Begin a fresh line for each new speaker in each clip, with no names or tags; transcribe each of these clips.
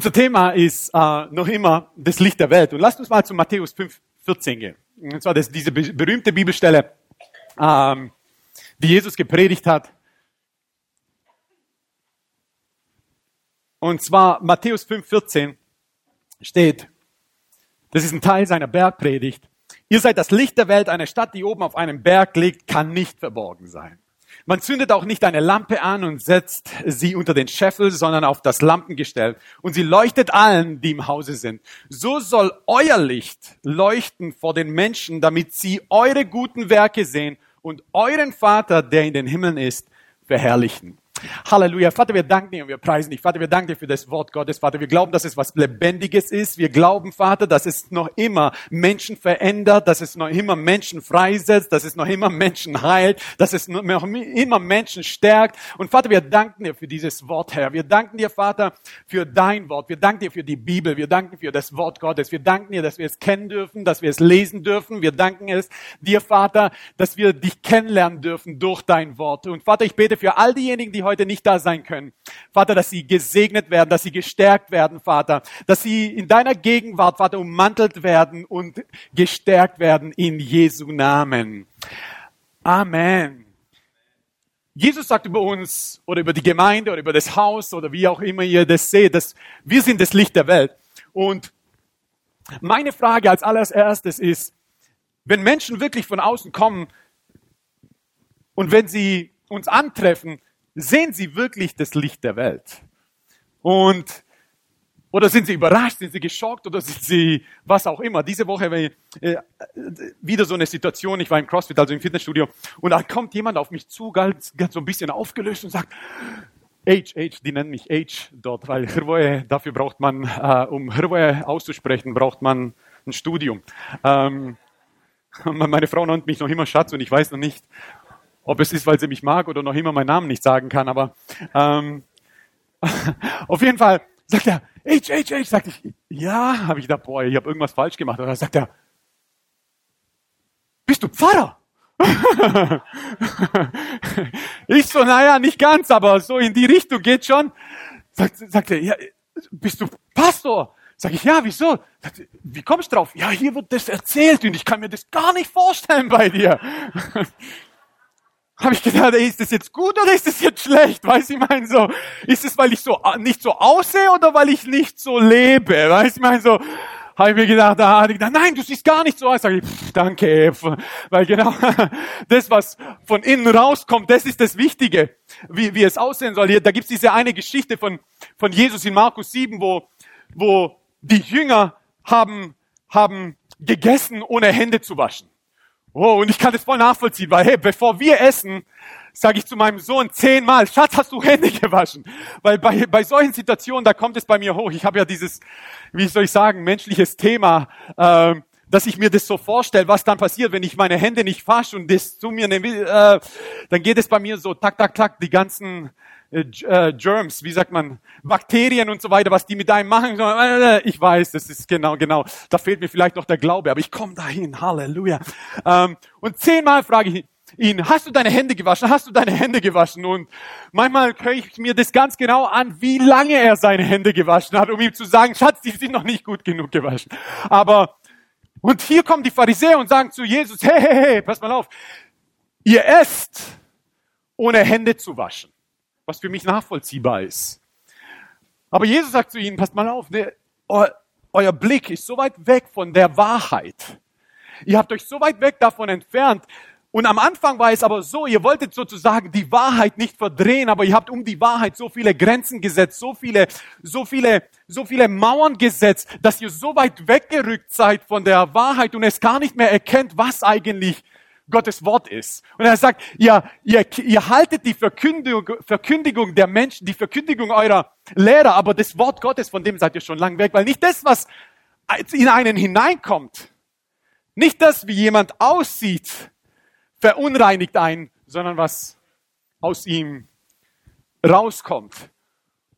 Unser Thema ist äh, noch immer das Licht der Welt. Und lasst uns mal zu Matthäus 5, 14 gehen. Und zwar das, diese berühmte Bibelstelle, ähm, die Jesus gepredigt hat. Und zwar Matthäus 5, 14 steht, das ist ein Teil seiner Bergpredigt. Ihr seid das Licht der Welt. Eine Stadt, die oben auf einem Berg liegt, kann nicht verborgen sein. Man zündet auch nicht eine Lampe an und setzt sie unter den Scheffel, sondern auf das Lampengestell. Und sie leuchtet allen, die im Hause sind. So soll euer Licht leuchten vor den Menschen, damit sie eure guten Werke sehen und euren Vater, der in den Himmeln ist, verherrlichen. Halleluja. Vater, wir danken dir und wir preisen dich. Vater, wir danken dir für das Wort Gottes. Vater, wir glauben, dass es was Lebendiges ist. Wir glauben, Vater, dass es noch immer Menschen verändert, dass es noch immer Menschen freisetzt, dass es noch immer Menschen heilt, dass es noch immer Menschen stärkt. Und Vater, wir danken dir für dieses Wort, Herr. Wir danken dir, Vater, für dein Wort. Wir danken dir für die Bibel. Wir danken für das Wort Gottes. Wir danken dir, dass wir es kennen dürfen, dass wir es lesen dürfen. Wir danken es dir, Vater, dass wir dich kennenlernen dürfen durch dein Wort. Und Vater, ich bete für all diejenigen, die heute heute nicht da sein können. Vater, dass sie gesegnet werden, dass sie gestärkt werden, Vater, dass sie in deiner Gegenwart, Vater, ummantelt werden und gestärkt werden in Jesu Namen. Amen. Jesus sagt über uns oder über die Gemeinde oder über das Haus oder wie auch immer ihr das seht, dass wir sind das Licht der Welt. Und meine Frage als allererstes ist, wenn Menschen wirklich von außen kommen und wenn sie uns antreffen, sehen sie wirklich das Licht der Welt? Und oder sind sie überrascht, sind sie geschockt oder sind sie was auch immer? Diese Woche war äh, wieder so eine Situation, ich war im CrossFit, also im Fitnessstudio, und dann kommt jemand auf mich zu, ganz, ganz so ein bisschen aufgelöst und sagt, Age, Age, die nennen mich Age dort, weil Hirvoe, dafür braucht man, äh, um Hirvoe auszusprechen, braucht man ein Studium. Ähm, meine Frau nennt mich noch immer Schatz und ich weiß noch nicht, ob es ist, weil sie mich mag oder noch immer meinen Namen nicht sagen kann, aber ähm, auf jeden Fall sagt er, H, H, H, sagt ich, ja, habe ich gedacht, boah, ich habe irgendwas falsch gemacht. Dann sagt er, bist du Pfarrer? ich so, naja, nicht ganz, aber so in die Richtung geht schon. Sagt, sagt er, ja, bist du Pastor? Sag ich, ja, wieso? Sagt, wie kommst du drauf? Ja, hier wird das erzählt und ich kann mir das gar nicht vorstellen bei dir habe ich gedacht, ey, ist das jetzt gut oder ist das jetzt schlecht? Weiß ich meine so, ist es, weil ich so nicht so aussehe oder weil ich nicht so lebe? Weiß ich meine so, habe ich mir gedacht, ah, gedacht, nein, du siehst gar nicht so aus. Sag ich, pff, danke, weil genau das, was von innen rauskommt, das ist das Wichtige, wie, wie es aussehen soll. Hier, da gibt's diese eine Geschichte von von Jesus in Markus 7, wo wo die Jünger haben haben gegessen, ohne Hände zu waschen. Oh, und ich kann das voll nachvollziehen, weil hey, bevor wir essen, sage ich zu meinem Sohn zehnmal, Schatz, hast du Hände gewaschen? Weil bei, bei solchen Situationen, da kommt es bei mir hoch. Ich habe ja dieses, wie soll ich sagen, menschliches Thema, äh, dass ich mir das so vorstelle, was dann passiert, wenn ich meine Hände nicht wasche und das zu mir nehme, äh, dann geht es bei mir so, tak, tak, tak, die ganzen äh, äh, Germs, wie sagt man, Bakterien und so weiter, was die mit einem machen. Äh, ich weiß, das ist genau, genau. Da fehlt mir vielleicht noch der Glaube, aber ich komme dahin. Halleluja. Ähm, und zehnmal frage ich ihn, hast du deine Hände gewaschen? Hast du deine Hände gewaschen? Und manchmal höre ich mir das ganz genau an, wie lange er seine Hände gewaschen hat, um ihm zu sagen, Schatz, die sind noch nicht gut genug gewaschen. Aber, und hier kommen die Pharisäer und sagen zu Jesus, hey, hey, hey, pass mal auf. Ihr esst, ohne Hände zu waschen was für mich nachvollziehbar ist. Aber Jesus sagt zu ihnen, passt mal auf, ne, euer, Blick ist so weit weg von der Wahrheit. Ihr habt euch so weit weg davon entfernt. Und am Anfang war es aber so, ihr wolltet sozusagen die Wahrheit nicht verdrehen, aber ihr habt um die Wahrheit so viele Grenzen gesetzt, so viele, so viele, so viele Mauern gesetzt, dass ihr so weit weggerückt seid von der Wahrheit und es gar nicht mehr erkennt, was eigentlich Gottes Wort ist. Und er sagt, ihr, ihr, ihr haltet die Verkündigung, Verkündigung der Menschen, die Verkündigung eurer Lehrer, aber das Wort Gottes, von dem seid ihr schon lang weg, weil nicht das, was in einen hineinkommt, nicht das, wie jemand aussieht, verunreinigt einen, sondern was aus ihm rauskommt.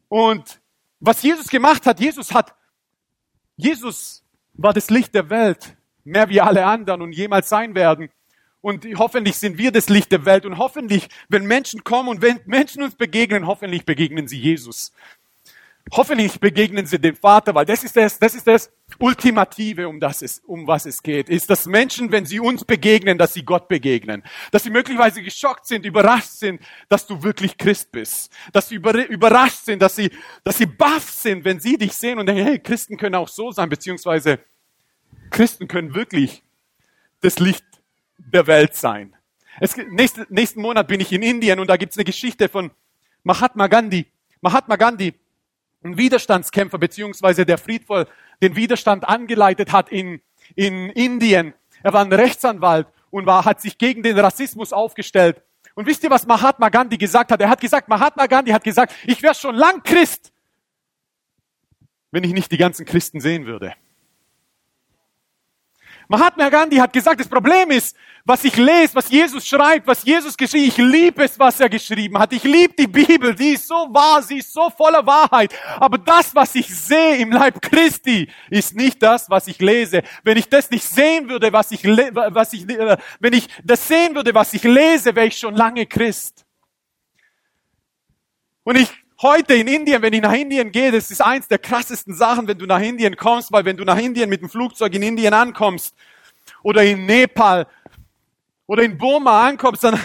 Und was Jesus gemacht hat, Jesus hat, Jesus war das Licht der Welt, mehr wie alle anderen und jemals sein werden. Und hoffentlich sind wir das Licht der Welt. Und hoffentlich, wenn Menschen kommen und wenn Menschen uns begegnen, hoffentlich begegnen sie Jesus. Hoffentlich begegnen sie dem Vater, weil das ist das, das ist das Ultimative, um das es, um was es geht, ist, dass Menschen, wenn sie uns begegnen, dass sie Gott begegnen, dass sie möglicherweise geschockt sind, überrascht sind, dass du wirklich Christ bist, dass sie überrascht sind, dass sie, dass sie baff sind, wenn sie dich sehen und denken, hey, Christen können auch so sein, beziehungsweise Christen können wirklich das Licht der Welt sein. Es, nächsten, nächsten Monat bin ich in Indien und da gibt's eine Geschichte von Mahatma Gandhi. Mahatma Gandhi ein Widerstandskämpfer beziehungsweise der friedvoll den Widerstand angeleitet hat in, in Indien. Er war ein Rechtsanwalt und war, hat sich gegen den Rassismus aufgestellt. Und wisst ihr, was Mahatma Gandhi gesagt hat? Er hat gesagt, Mahatma Gandhi hat gesagt, ich wäre schon lang Christ, wenn ich nicht die ganzen Christen sehen würde. Mahatma Gandhi hat gesagt, das Problem ist, was ich lese, was Jesus schreibt, was Jesus geschrieben, ich liebe es, was er geschrieben hat. Ich liebe die Bibel, die ist so wahr, sie ist so voller Wahrheit. Aber das, was ich sehe im Leib Christi, ist nicht das, was ich lese. Wenn ich das nicht sehen würde, was ich, was ich, wenn ich das sehen würde, was ich lese, wäre ich schon lange Christ. Und ich heute in Indien, wenn ich nach Indien gehe, das ist eins der krassesten Sachen, wenn du nach Indien kommst, weil wenn du nach Indien mit dem Flugzeug in Indien ankommst oder in Nepal, oder in Burma ankommst, dann,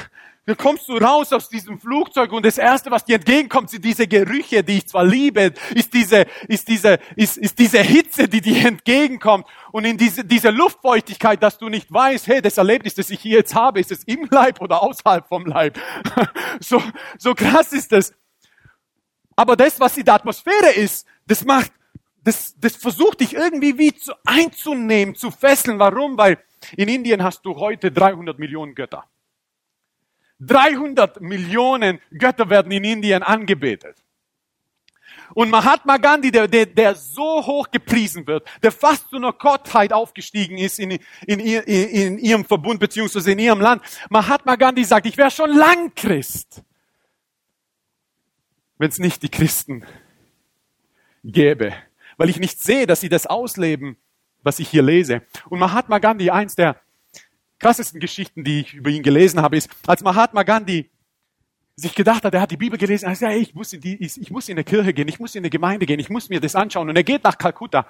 dann kommst du raus aus diesem Flugzeug und das erste, was dir entgegenkommt, sind diese Gerüche, die ich zwar liebe, ist diese, ist diese, ist, ist diese Hitze, die dir entgegenkommt und in diese, diese Luftfeuchtigkeit, dass du nicht weißt, hey, das Erlebnis, das ich hier jetzt habe, ist es im Leib oder außerhalb vom Leib. so, so krass ist es. Aber das, was in der Atmosphäre ist, das macht, das, das versucht dich irgendwie wie zu, einzunehmen, zu fesseln. Warum? Weil in Indien hast du heute 300 Millionen Götter. 300 Millionen Götter werden in Indien angebetet. Und Mahatma Gandhi, der, der, der so hoch gepriesen wird, der fast zu einer Gottheit aufgestiegen ist in, in, in, in ihrem Verbund beziehungsweise in ihrem Land. Mahatma Gandhi sagt, ich wäre schon lang Christ, wenn es nicht die Christen gäbe, weil ich nicht sehe, dass sie das ausleben, was ich hier lese. Und Mahatma Gandhi, eins der krassesten Geschichten, die ich über ihn gelesen habe, ist, als Mahatma Gandhi sich gedacht hat, er hat die Bibel gelesen, er hat gesagt, hey, ich muss in die, ich muss in eine Kirche gehen, ich muss in eine Gemeinde gehen, ich muss mir das anschauen. Und er geht nach Kalkutta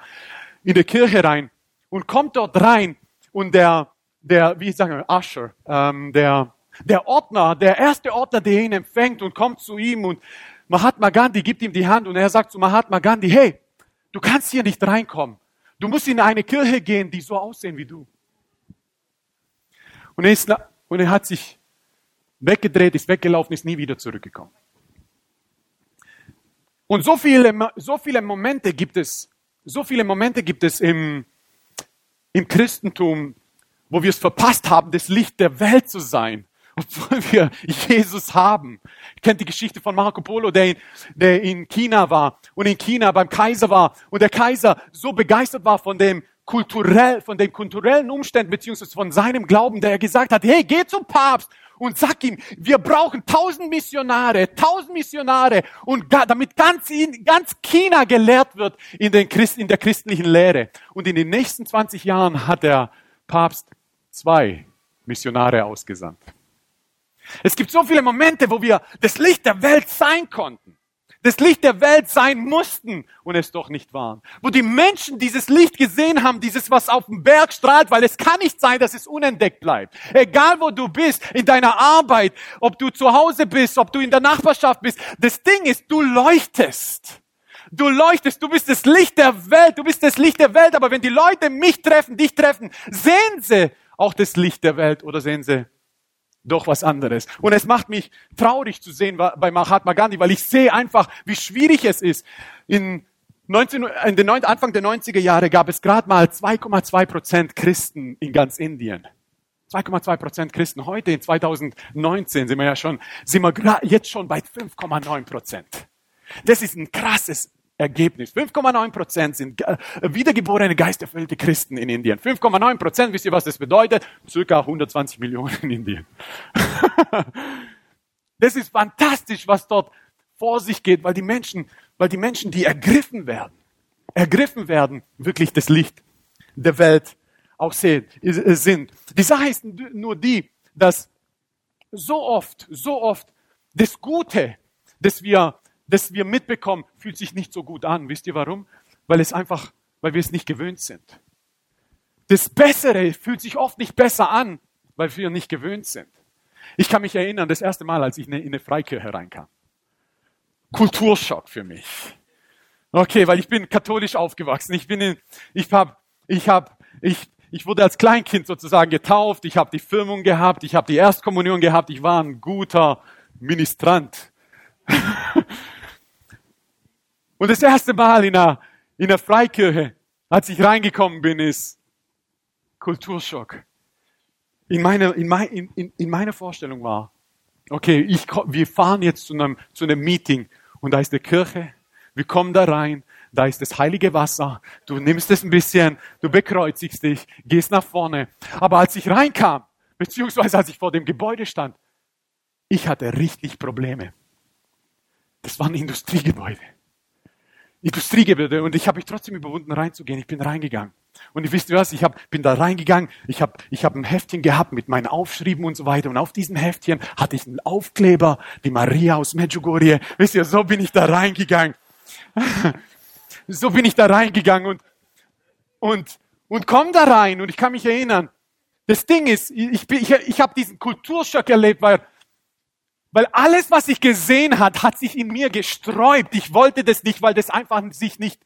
in die Kirche rein und kommt dort rein und der, der, wie sagen wir, Usher, ähm, der, der Ordner, der erste Ordner, der ihn empfängt und kommt zu ihm und Mahatma Gandhi gibt ihm die Hand und er sagt zu Mahatma Gandhi, hey, du kannst hier nicht reinkommen. Du musst in eine Kirche gehen, die so aussehen wie du. Und er, ist, und er hat sich weggedreht, ist weggelaufen, ist nie wieder zurückgekommen. Und so viele, so viele Momente gibt es, so viele Momente gibt es im, im Christentum, wo wir es verpasst haben, das Licht der Welt zu sein obwohl wir Jesus haben. Ihr kennt die Geschichte von Marco Polo, der in, der in China war und in China beim Kaiser war und der Kaiser so begeistert war von dem kulturell, von den kulturellen Umständen beziehungsweise von seinem Glauben, der er gesagt hat, hey, geh zum Papst und sag ihm, wir brauchen tausend Missionare, tausend Missionare und damit ganz, ganz China gelehrt wird in, den Christ, in der christlichen Lehre. Und in den nächsten 20 Jahren hat der Papst zwei Missionare ausgesandt. Es gibt so viele Momente, wo wir das Licht der Welt sein konnten, das Licht der Welt sein mussten und es doch nicht waren. Wo die Menschen dieses Licht gesehen haben, dieses, was auf dem Berg strahlt, weil es kann nicht sein, dass es unentdeckt bleibt. Egal wo du bist, in deiner Arbeit, ob du zu Hause bist, ob du in der Nachbarschaft bist, das Ding ist, du leuchtest. Du leuchtest, du bist das Licht der Welt, du bist das Licht der Welt, aber wenn die Leute mich treffen, dich treffen, sehen sie auch das Licht der Welt oder sehen sie doch was anderes. Und es macht mich traurig zu sehen bei Mahatma Gandhi, weil ich sehe einfach, wie schwierig es ist. In, 19, in den Anfang der 90er Jahre gab es gerade mal 2,2 Prozent Christen in ganz Indien. 2,2 Prozent Christen. Heute in 2019 sind wir ja schon, sind wir jetzt schon bei 5,9 Prozent. Das ist ein krasses Ergebnis. 5,9 Prozent sind äh, wiedergeborene, geisterfüllte Christen in Indien. 5,9 Prozent, wisst ihr, was das bedeutet? Circa 120 Millionen in Indien. das ist fantastisch, was dort vor sich geht, weil die Menschen, weil die Menschen, die ergriffen werden, ergriffen werden, wirklich das Licht der Welt auch sehen, äh, sind. Die Sache ist nur die, dass so oft, so oft das Gute, das wir das wir mitbekommen, fühlt sich nicht so gut an. Wisst ihr warum? Weil es einfach, weil wir es nicht gewöhnt sind. Das Bessere fühlt sich oft nicht besser an, weil wir nicht gewöhnt sind. Ich kann mich erinnern, das erste Mal, als ich in eine Freikirche reinkam. Kulturschock für mich. Okay, weil ich bin katholisch aufgewachsen. Ich bin in, ich hab, ich hab, ich, ich wurde als Kleinkind sozusagen getauft. Ich habe die Firmung gehabt. Ich habe die Erstkommunion gehabt. Ich war ein guter Ministrant. Und das erste Mal in einer, in einer Freikirche, als ich reingekommen bin, ist Kulturschock. In meiner, in, mein, in, in meiner Vorstellung war, okay, ich, wir fahren jetzt zu einem, zu einem Meeting und da ist eine Kirche, wir kommen da rein, da ist das heilige Wasser, du nimmst es ein bisschen, du bekreuzigst dich, gehst nach vorne. Aber als ich reinkam, beziehungsweise als ich vor dem Gebäude stand, ich hatte richtig Probleme. Das war ein Industriegebäude. Industriegebäude und ich habe mich trotzdem überwunden reinzugehen. Ich bin reingegangen. Und ihr wisst was, ich hab, bin da reingegangen, ich habe ich hab ein Heftchen gehabt mit meinen Aufschrieben und so weiter. Und auf diesem Heftchen hatte ich einen Aufkleber, die Maria aus Medjugorje. Wisst ihr, so bin ich da reingegangen. so bin ich da reingegangen und, und, und komm da rein. Und ich kann mich erinnern, das Ding ist, ich, ich, ich habe diesen Kulturschock erlebt, weil weil alles, was ich gesehen hat, hat sich in mir gesträubt. Ich wollte das nicht, weil das einfach sich nicht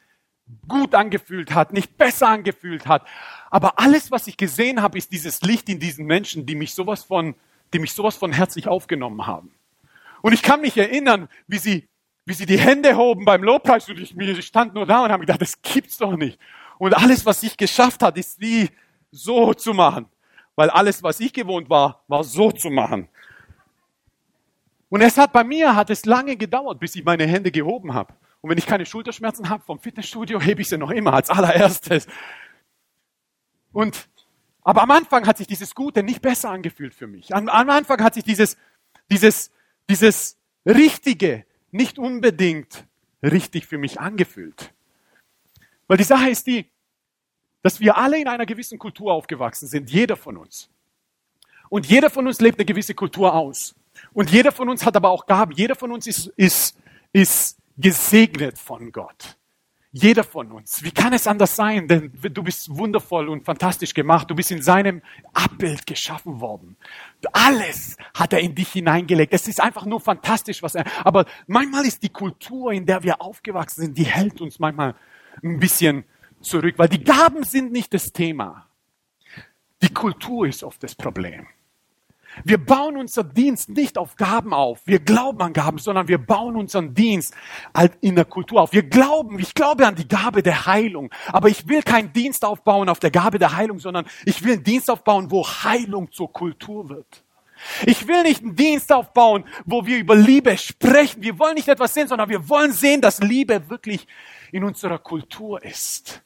gut angefühlt hat, nicht besser angefühlt hat. Aber alles, was ich gesehen habe, ist dieses Licht in diesen Menschen, die mich sowas von, die mich sowas von herzlich aufgenommen haben. Und ich kann mich erinnern, wie sie, wie sie die Hände hoben beim Lobpreis und ich, ich stand nur da und habe gedacht, das gibt's doch nicht. Und alles, was ich geschafft hat, ist wie so zu machen. Weil alles, was ich gewohnt war, war so zu machen. Und es hat bei mir, hat es lange gedauert, bis ich meine Hände gehoben habe. Und wenn ich keine Schulterschmerzen habe vom Fitnessstudio, hebe ich sie noch immer als allererstes. Und, aber am Anfang hat sich dieses Gute nicht besser angefühlt für mich. Am, am Anfang hat sich dieses, dieses, dieses Richtige nicht unbedingt richtig für mich angefühlt. Weil die Sache ist die, dass wir alle in einer gewissen Kultur aufgewachsen sind, jeder von uns. Und jeder von uns lebt eine gewisse Kultur aus. Und jeder von uns hat aber auch Gaben. Jeder von uns ist, ist, ist gesegnet von Gott. Jeder von uns. Wie kann es anders sein? Denn du bist wundervoll und fantastisch gemacht. Du bist in seinem Abbild geschaffen worden. Alles hat er in dich hineingelegt. Es ist einfach nur fantastisch, was er, aber manchmal ist die Kultur, in der wir aufgewachsen sind, die hält uns manchmal ein bisschen zurück, weil die Gaben sind nicht das Thema. Die Kultur ist oft das Problem. Wir bauen unseren Dienst nicht auf Gaben auf. Wir glauben an Gaben, sondern wir bauen unseren Dienst in der Kultur auf. Wir glauben, ich glaube an die Gabe der Heilung. Aber ich will keinen Dienst aufbauen auf der Gabe der Heilung, sondern ich will einen Dienst aufbauen, wo Heilung zur Kultur wird. Ich will nicht einen Dienst aufbauen, wo wir über Liebe sprechen. Wir wollen nicht etwas sehen, sondern wir wollen sehen, dass Liebe wirklich in unserer Kultur ist.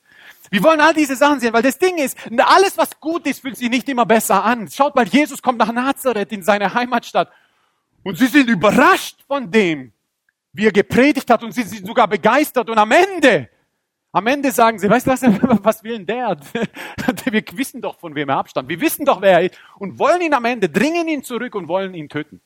Wir wollen all diese Sachen sehen, weil das Ding ist, alles was gut ist, fühlt sich nicht immer besser an. Schaut mal, Jesus kommt nach Nazareth in seine Heimatstadt und sie sind überrascht von dem, wie er gepredigt hat und sie sind sogar begeistert und am Ende, am Ende sagen sie, weißt du was, was will denn der? Wir wissen doch, von wem er abstammt. Wir wissen doch, wer er ist und wollen ihn am Ende, dringen ihn zurück und wollen ihn töten.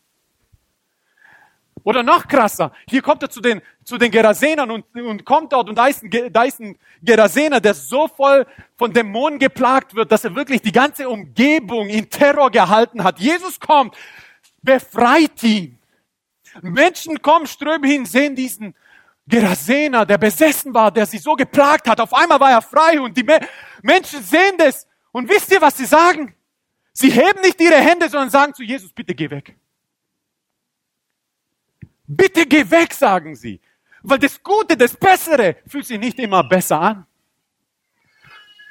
Oder noch krasser, hier kommt er zu den, zu den Gerasenern und, und kommt dort und da ist, ein, da ist ein Gerasener, der so voll von Dämonen geplagt wird, dass er wirklich die ganze Umgebung in Terror gehalten hat. Jesus kommt, befreit ihn. Menschen kommen, strömen hin, sehen diesen Gerasener, der besessen war, der sie so geplagt hat. Auf einmal war er frei und die Me Menschen sehen das. Und wisst ihr, was sie sagen? Sie heben nicht ihre Hände, sondern sagen zu Jesus, bitte geh weg. Bitte geh weg, sagen sie. Weil das Gute, das Bessere fühlt sich nicht immer besser an.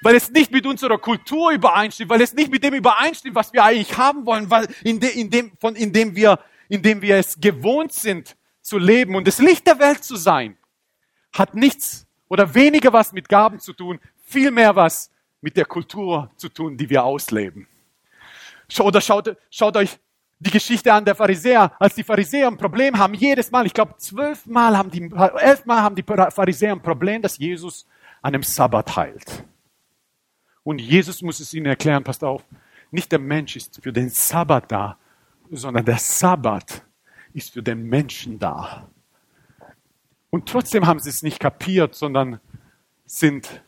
Weil es nicht mit unserer Kultur übereinstimmt, weil es nicht mit dem übereinstimmt, was wir eigentlich haben wollen, weil in, de, in, dem, von, in, dem wir, in dem wir es gewohnt sind zu leben und das Licht der Welt zu sein, hat nichts oder weniger was mit Gaben zu tun, viel mehr was mit der Kultur zu tun, die wir ausleben. Oder schaut, schaut euch die Geschichte an der Pharisäer, als die Pharisäer ein Problem haben, jedes Mal, ich glaube zwölfmal haben die, elfmal haben die Pharisäer ein Problem, dass Jesus an einem Sabbat heilt. Und Jesus muss es ihnen erklären, passt auf, nicht der Mensch ist für den Sabbat da, sondern der Sabbat ist für den Menschen da. Und trotzdem haben sie es nicht kapiert, sondern sind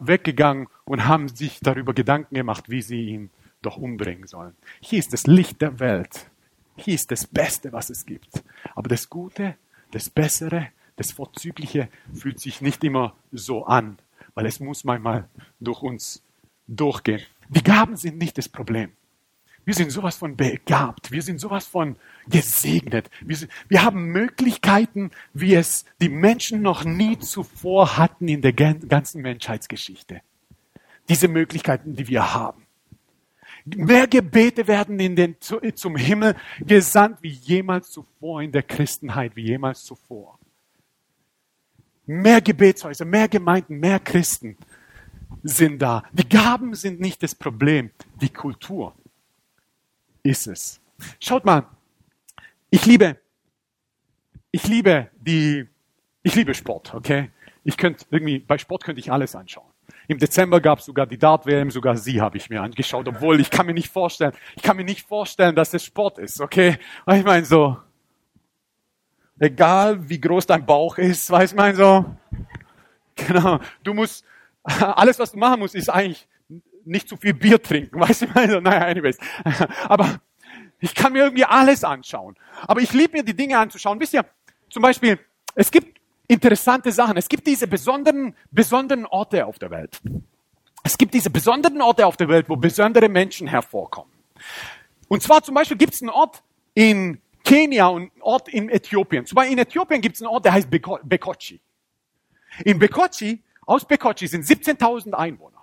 weggegangen und haben sich darüber Gedanken gemacht, wie sie ihn doch umbringen sollen. Hier ist das Licht der Welt. Hier ist das Beste, was es gibt. Aber das Gute, das Bessere, das Vorzügliche fühlt sich nicht immer so an, weil es muss manchmal durch uns durchgehen. Die Gaben sind nicht das Problem. Wir sind sowas von begabt. Wir sind sowas von gesegnet. Wir, sind, wir haben Möglichkeiten, wie es die Menschen noch nie zuvor hatten in der ganzen Menschheitsgeschichte. Diese Möglichkeiten, die wir haben. Mehr Gebete werden in den, zum Himmel gesandt wie jemals zuvor in der Christenheit, wie jemals zuvor. Mehr Gebetshäuser, mehr Gemeinden, mehr Christen sind da. Die Gaben sind nicht das Problem, die Kultur ist es. Schaut mal, ich liebe, ich liebe die, ich liebe Sport, okay? Ich könnte irgendwie, bei Sport könnte ich alles anschauen. Im Dezember gab es sogar die Dart-WM, sogar sie habe ich mir angeschaut, obwohl ich kann mir nicht vorstellen, ich kann mir nicht vorstellen, dass es Sport ist, okay? Ich meine so, egal wie groß dein Bauch ist, weiß man so, genau, du musst, alles was du machen musst, ist eigentlich nicht zu viel Bier trinken, weißt du? Also, naja, anyways. Aber ich kann mir irgendwie alles anschauen. Aber ich liebe mir die Dinge anzuschauen. Wisst ihr, zum Beispiel, es gibt interessante Sachen. Es gibt diese besonderen, besonderen Orte auf der Welt. Es gibt diese besonderen Orte auf der Welt, wo besondere Menschen hervorkommen. Und zwar zum Beispiel gibt es einen Ort in Kenia und einen Ort in Äthiopien. Zum Beispiel in Äthiopien gibt es einen Ort, der heißt Bekochi. In Bekochi, aus Bekochi sind 17.000 Einwohner.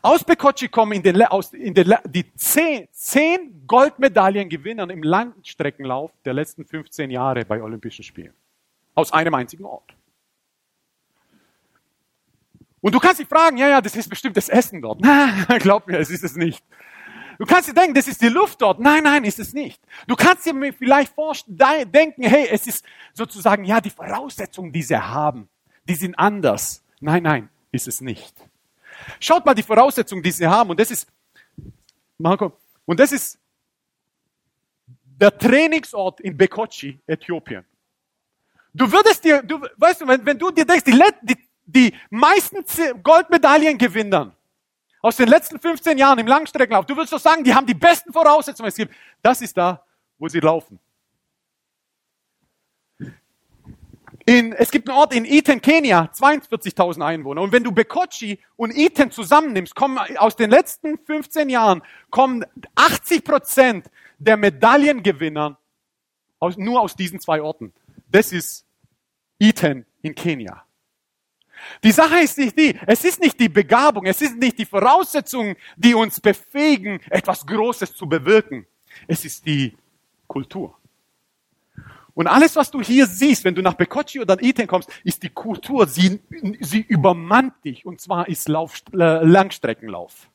Aus Bekochi kommen in den, aus, in den, die zehn, zehn Goldmedaillengewinner im Langstreckenlauf der letzten 15 Jahre bei Olympischen Spielen. Aus einem einzigen Ort. Und du kannst dich fragen, ja, ja, das ist bestimmt das Essen dort. Nein, glaub mir, es ist es nicht. Du kannst dir denken, das ist die Luft dort. Nein, nein, ist es nicht. Du kannst dir vielleicht denken, hey, es ist sozusagen, ja, die Voraussetzungen, die sie haben, die sind anders. Nein, nein, ist es nicht. Schaut mal die Voraussetzungen, die sie haben. Und das ist, Marco, und das ist der Trainingsort in Bekochi, Äthiopien. Du würdest dir, du, weißt du, wenn, wenn du dir denkst, die, die, die meisten Goldmedaillengewinnern aus den letzten 15 Jahren im Langstreckenlauf, du würdest doch sagen, die haben die besten Voraussetzungen, es gibt. Das ist da, wo sie laufen. In, es gibt einen Ort in Iten, Kenia, 42.000 Einwohner. Und wenn du Bekochi und Iten zusammennimmst, kommen aus den letzten 15 Jahren kommen 80 Prozent der Medaillengewinner aus, nur aus diesen zwei Orten. Das ist Iten in Kenia. Die Sache ist nicht die, es ist nicht die Begabung, es ist nicht die Voraussetzungen, die uns befähigen, etwas Großes zu bewirken. Es ist die Kultur. Und alles, was du hier siehst, wenn du nach Bekochi oder Iten kommst, ist die Kultur. Sie, sie übermannt dich. Und zwar ist Lauf, äh, Langstreckenlauf.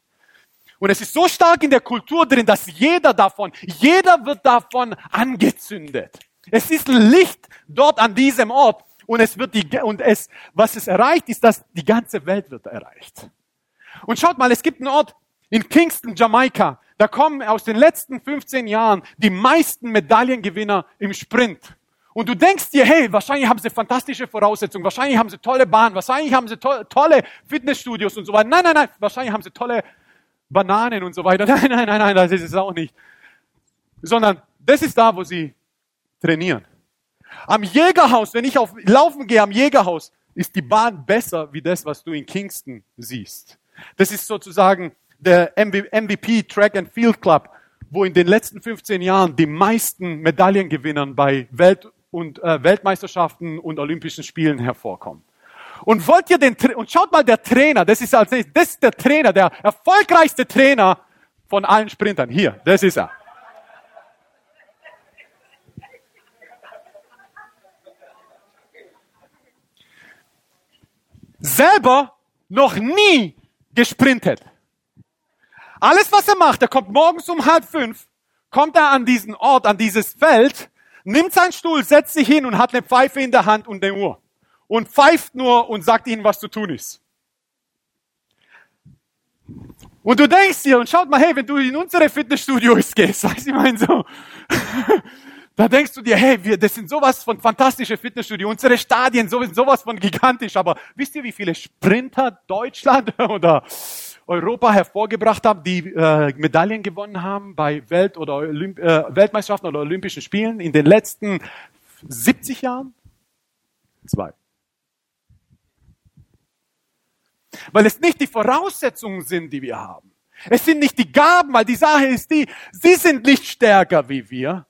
Und es ist so stark in der Kultur drin, dass jeder davon, jeder wird davon angezündet. Es ist Licht dort an diesem Ort. Und es wird die, und es, was es erreicht, ist, dass die ganze Welt wird erreicht. Und schaut mal, es gibt einen Ort in Kingston, Jamaika. Da kommen aus den letzten 15 Jahren die meisten Medaillengewinner im Sprint. Und du denkst dir, hey, wahrscheinlich haben sie fantastische Voraussetzungen, wahrscheinlich haben sie tolle Bahnen, wahrscheinlich haben sie to tolle Fitnessstudios und so weiter. Nein, nein, nein, wahrscheinlich haben sie tolle Bananen und so weiter. Nein, nein, nein, nein, das ist es auch nicht. Sondern das ist da, wo sie trainieren. Am Jägerhaus, wenn ich auf Laufen gehe am Jägerhaus, ist die Bahn besser wie das, was du in Kingston siehst. Das ist sozusagen der MVP Track and Field Club, wo in den letzten 15 Jahren die meisten Medaillengewinnern bei Welt- und äh, Weltmeisterschaften und Olympischen Spielen hervorkommen. Und wollt ihr den und schaut mal der Trainer, das ist als das ist der Trainer, der erfolgreichste Trainer von allen Sprintern. Hier, das ist er. Selber noch nie gesprintet. Alles, was er macht, er kommt morgens um halb fünf, kommt er an diesen Ort, an dieses Feld, nimmt seinen Stuhl, setzt sich hin und hat eine Pfeife in der Hand und eine Uhr. Und pfeift nur und sagt ihnen, was zu tun ist. Und du denkst dir, und schaut mal, hey, wenn du in unsere Fitnessstudios gehst, weißt du, ich meine so, Da denkst du dir, hey, wir, das sind sowas von fantastische Fitnessstudio, unsere Stadien sind sowas von gigantisch. Aber wisst ihr, wie viele Sprinter Deutschland oder Europa hervorgebracht haben, die äh, Medaillen gewonnen haben bei Welt- oder Olymp äh, Weltmeisterschaften oder Olympischen Spielen in den letzten 70 Jahren? Zwei. Weil es nicht die Voraussetzungen sind, die wir haben. Es sind nicht die Gaben, weil die Sache ist die, sie sind nicht stärker wie wir.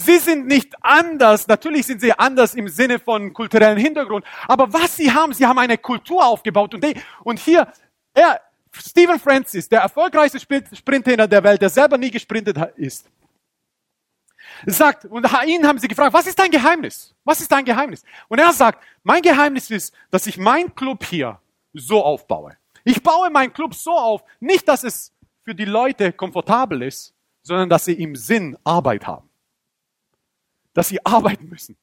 Sie sind nicht anders. Natürlich sind sie anders im Sinne von kulturellen Hintergrund. Aber was sie haben, sie haben eine Kultur aufgebaut. Und, die, und hier, er, Stephen Francis, der erfolgreichste Sprinter der Welt, der selber nie gesprintet ist, sagt, und ihn haben sie gefragt, was ist dein Geheimnis? Was ist dein Geheimnis? Und er sagt, mein Geheimnis ist, dass ich mein Club hier so aufbaue. Ich baue meinen Club so auf, nicht, dass es für die Leute komfortabel ist, sondern dass sie im Sinn Arbeit haben. Dass sie arbeiten müssen.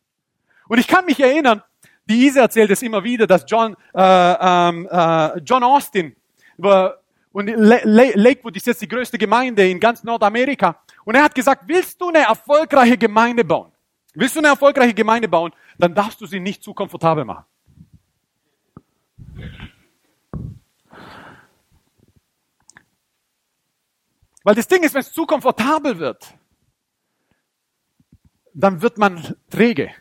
Und ich kann mich erinnern, die Ise erzählt es immer wieder, dass John, äh, ähm, äh, John Austin und Lakewood ist jetzt die größte Gemeinde in ganz Nordamerika. Und er hat gesagt, willst du eine erfolgreiche Gemeinde bauen? Willst du eine erfolgreiche Gemeinde bauen, dann darfst du sie nicht zu komfortabel machen. Weil das Ding ist, wenn es zu komfortabel wird, dann wird man träge.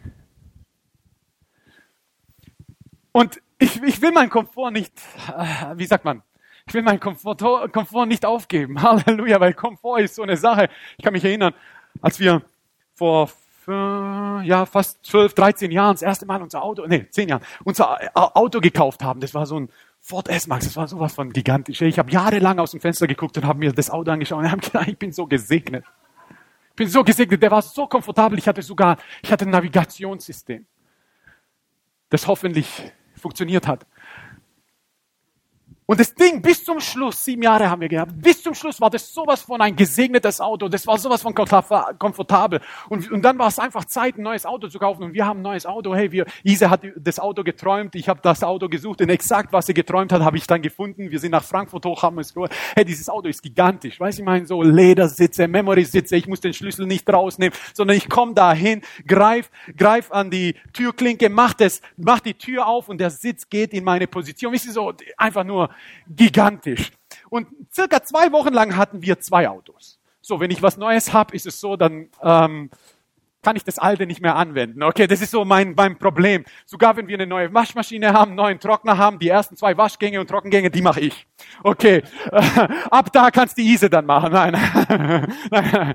Und ich, ich will meinen Komfort nicht, äh, wie sagt man, ich will meinen Komfort, Komfort nicht aufgeben. Halleluja, weil Komfort ist so eine Sache. Ich kann mich erinnern, als wir vor ja, fast 12, 13 Jahren das erste Mal unser Auto, nee, 10 Jahren, unser Auto gekauft haben. Das war so ein Ford S-Max, das war sowas von gigantisch. Ich habe jahrelang aus dem Fenster geguckt und habe mir das Auto angeschaut und habe gedacht, ich bin so gesegnet. Ich bin so gesegnet, der war so komfortabel, ich hatte sogar, ich hatte ein Navigationssystem, das hoffentlich funktioniert hat. Und das Ding bis zum Schluss, sieben Jahre haben wir gehabt, bis zum Schluss war das sowas von ein gesegnetes Auto, das war sowas von komfortabel. Und, und dann war es einfach Zeit, ein neues Auto zu kaufen. Und wir haben ein neues Auto. Hey, wir, Isa hat das Auto geträumt, ich habe das Auto gesucht und exakt, was sie geträumt hat, habe ich dann gefunden. Wir sind nach Frankfurt hoch, haben es gehört. Hey, dieses Auto ist gigantisch. Weiß ich meine, so Ledersitze, Memory-Sitze, ich muss den Schlüssel nicht rausnehmen, sondern ich komme dahin, greif, greif an die Türklinke, mach das, mach die Tür auf und der Sitz geht in meine Position. Wisst ihr so, einfach nur gigantisch. Und circa zwei Wochen lang hatten wir zwei Autos. So, wenn ich was Neues habe, ist es so, dann ähm, kann ich das alte nicht mehr anwenden. Okay, das ist so mein, mein Problem. Sogar wenn wir eine neue Waschmaschine haben, einen neuen Trockner haben, die ersten zwei Waschgänge und Trockengänge, die mache ich. Okay, ab da kannst die Ise dann machen. Nein, nein.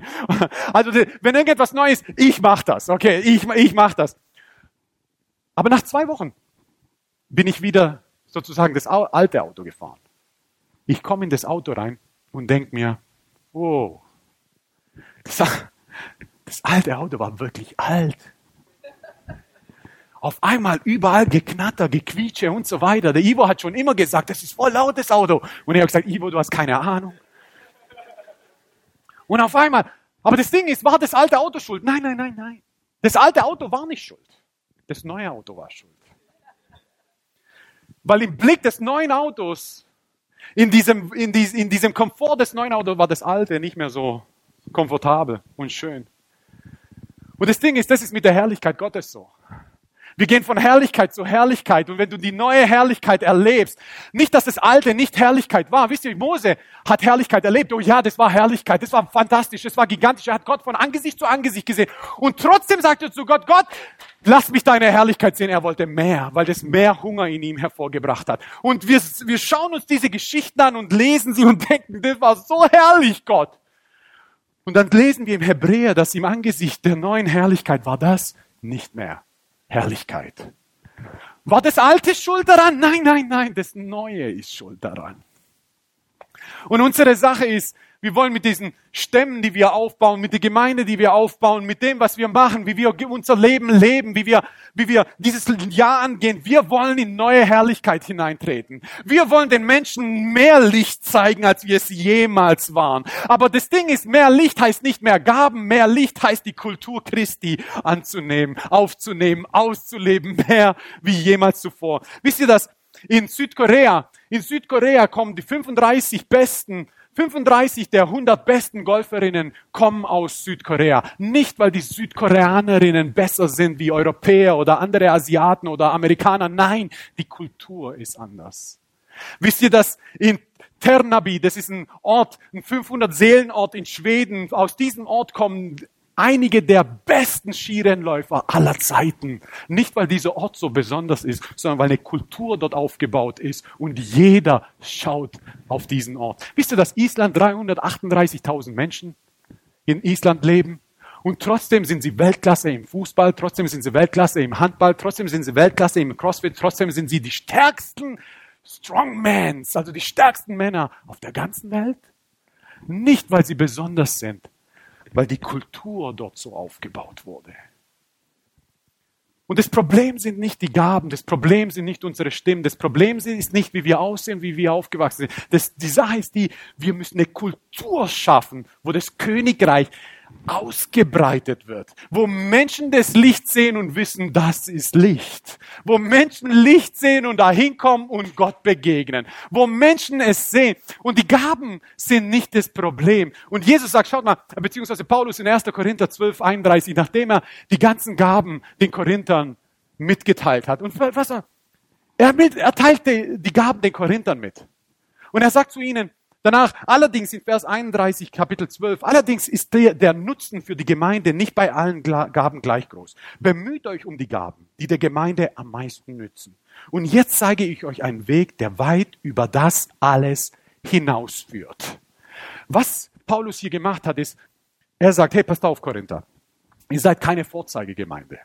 Also wenn irgendetwas Neues, ich mache das. Okay, ich, ich mache das. Aber nach zwei Wochen bin ich wieder sozusagen das alte Auto gefahren. Ich komme in das Auto rein und denke mir, oh, das, das alte Auto war wirklich alt. Auf einmal überall geknatter, gequietsche und so weiter. Der Ivo hat schon immer gesagt, das ist voll lautes Auto. Und er hat gesagt, Ivo, du hast keine Ahnung. Und auf einmal, aber das Ding ist, war das alte Auto schuld? Nein, nein, nein, nein. Das alte Auto war nicht schuld. Das neue Auto war schuld. Weil im Blick des neuen Autos, in diesem, in, dies, in diesem Komfort des neuen Autos war das alte nicht mehr so komfortabel und schön. Und das Ding ist, das ist mit der Herrlichkeit Gottes so. Wir gehen von Herrlichkeit zu Herrlichkeit. Und wenn du die neue Herrlichkeit erlebst, nicht, dass das alte nicht Herrlichkeit war. Wisst ihr, Mose hat Herrlichkeit erlebt. Oh ja, das war Herrlichkeit. Das war fantastisch. Das war gigantisch. Er hat Gott von Angesicht zu Angesicht gesehen. Und trotzdem sagte er zu Gott, Gott, lass mich deine Herrlichkeit sehen. Er wollte mehr, weil das mehr Hunger in ihm hervorgebracht hat. Und wir, wir schauen uns diese Geschichten an und lesen sie und denken, das war so herrlich, Gott. Und dann lesen wir im Hebräer, dass im Angesicht der neuen Herrlichkeit war das nicht mehr Herrlichkeit. War das Alte schuld daran? Nein, nein, nein, das Neue ist schuld daran. Und unsere Sache ist, wir wollen mit diesen Stämmen, die wir aufbauen, mit der Gemeinde, die wir aufbauen, mit dem, was wir machen, wie wir unser Leben leben, wie wir, wie wir dieses Jahr angehen. Wir wollen in neue Herrlichkeit hineintreten. Wir wollen den Menschen mehr Licht zeigen, als wir es jemals waren. Aber das Ding ist, mehr Licht heißt nicht mehr Gaben, mehr Licht heißt die Kultur Christi anzunehmen, aufzunehmen, auszuleben, mehr wie jemals zuvor. Wisst ihr das? In Südkorea, in Südkorea kommen die 35 besten 35 der 100 besten Golferinnen kommen aus Südkorea. Nicht, weil die Südkoreanerinnen besser sind wie Europäer oder andere Asiaten oder Amerikaner. Nein, die Kultur ist anders. Wisst ihr, dass in Ternaby, das ist ein Ort, ein 500 Seelenort in Schweden, aus diesem Ort kommen einige der besten Skirennläufer aller Zeiten. Nicht, weil dieser Ort so besonders ist, sondern weil eine Kultur dort aufgebaut ist und jeder schaut auf diesen Ort. Wisst ihr, dass Island 338.000 Menschen in Island leben? Und trotzdem sind sie Weltklasse im Fußball, trotzdem sind sie Weltklasse im Handball, trotzdem sind sie Weltklasse im CrossFit, trotzdem sind sie die stärksten Strongmans, also die stärksten Männer auf der ganzen Welt. Nicht, weil sie besonders sind, weil die Kultur dort so aufgebaut wurde. Und das Problem sind nicht die Gaben, das Problem sind nicht unsere Stimmen, das Problem ist nicht, wie wir aussehen, wie wir aufgewachsen sind. Das, die Sache ist die, wir müssen eine Kultur schaffen, wo das Königreich ausgebreitet wird, wo Menschen das Licht sehen und wissen, das ist Licht, wo Menschen Licht sehen und dahin kommen und Gott begegnen, wo Menschen es sehen und die Gaben sind nicht das Problem. Und Jesus sagt, schaut mal, beziehungsweise Paulus in 1. Korinther 12, 31, nachdem er die ganzen Gaben den Korinthern mitgeteilt hat. Und was er, er, mit, er teilte die Gaben den Korinthern mit. Und er sagt zu ihnen, Danach, allerdings in Vers 31, Kapitel 12, allerdings ist der, der Nutzen für die Gemeinde nicht bei allen Gaben gleich groß. Bemüht euch um die Gaben, die der Gemeinde am meisten nützen. Und jetzt zeige ich euch einen Weg, der weit über das alles hinausführt. Was Paulus hier gemacht hat, ist, er sagt, hey, passt auf, Korinther. Ihr seid keine Vorzeigegemeinde.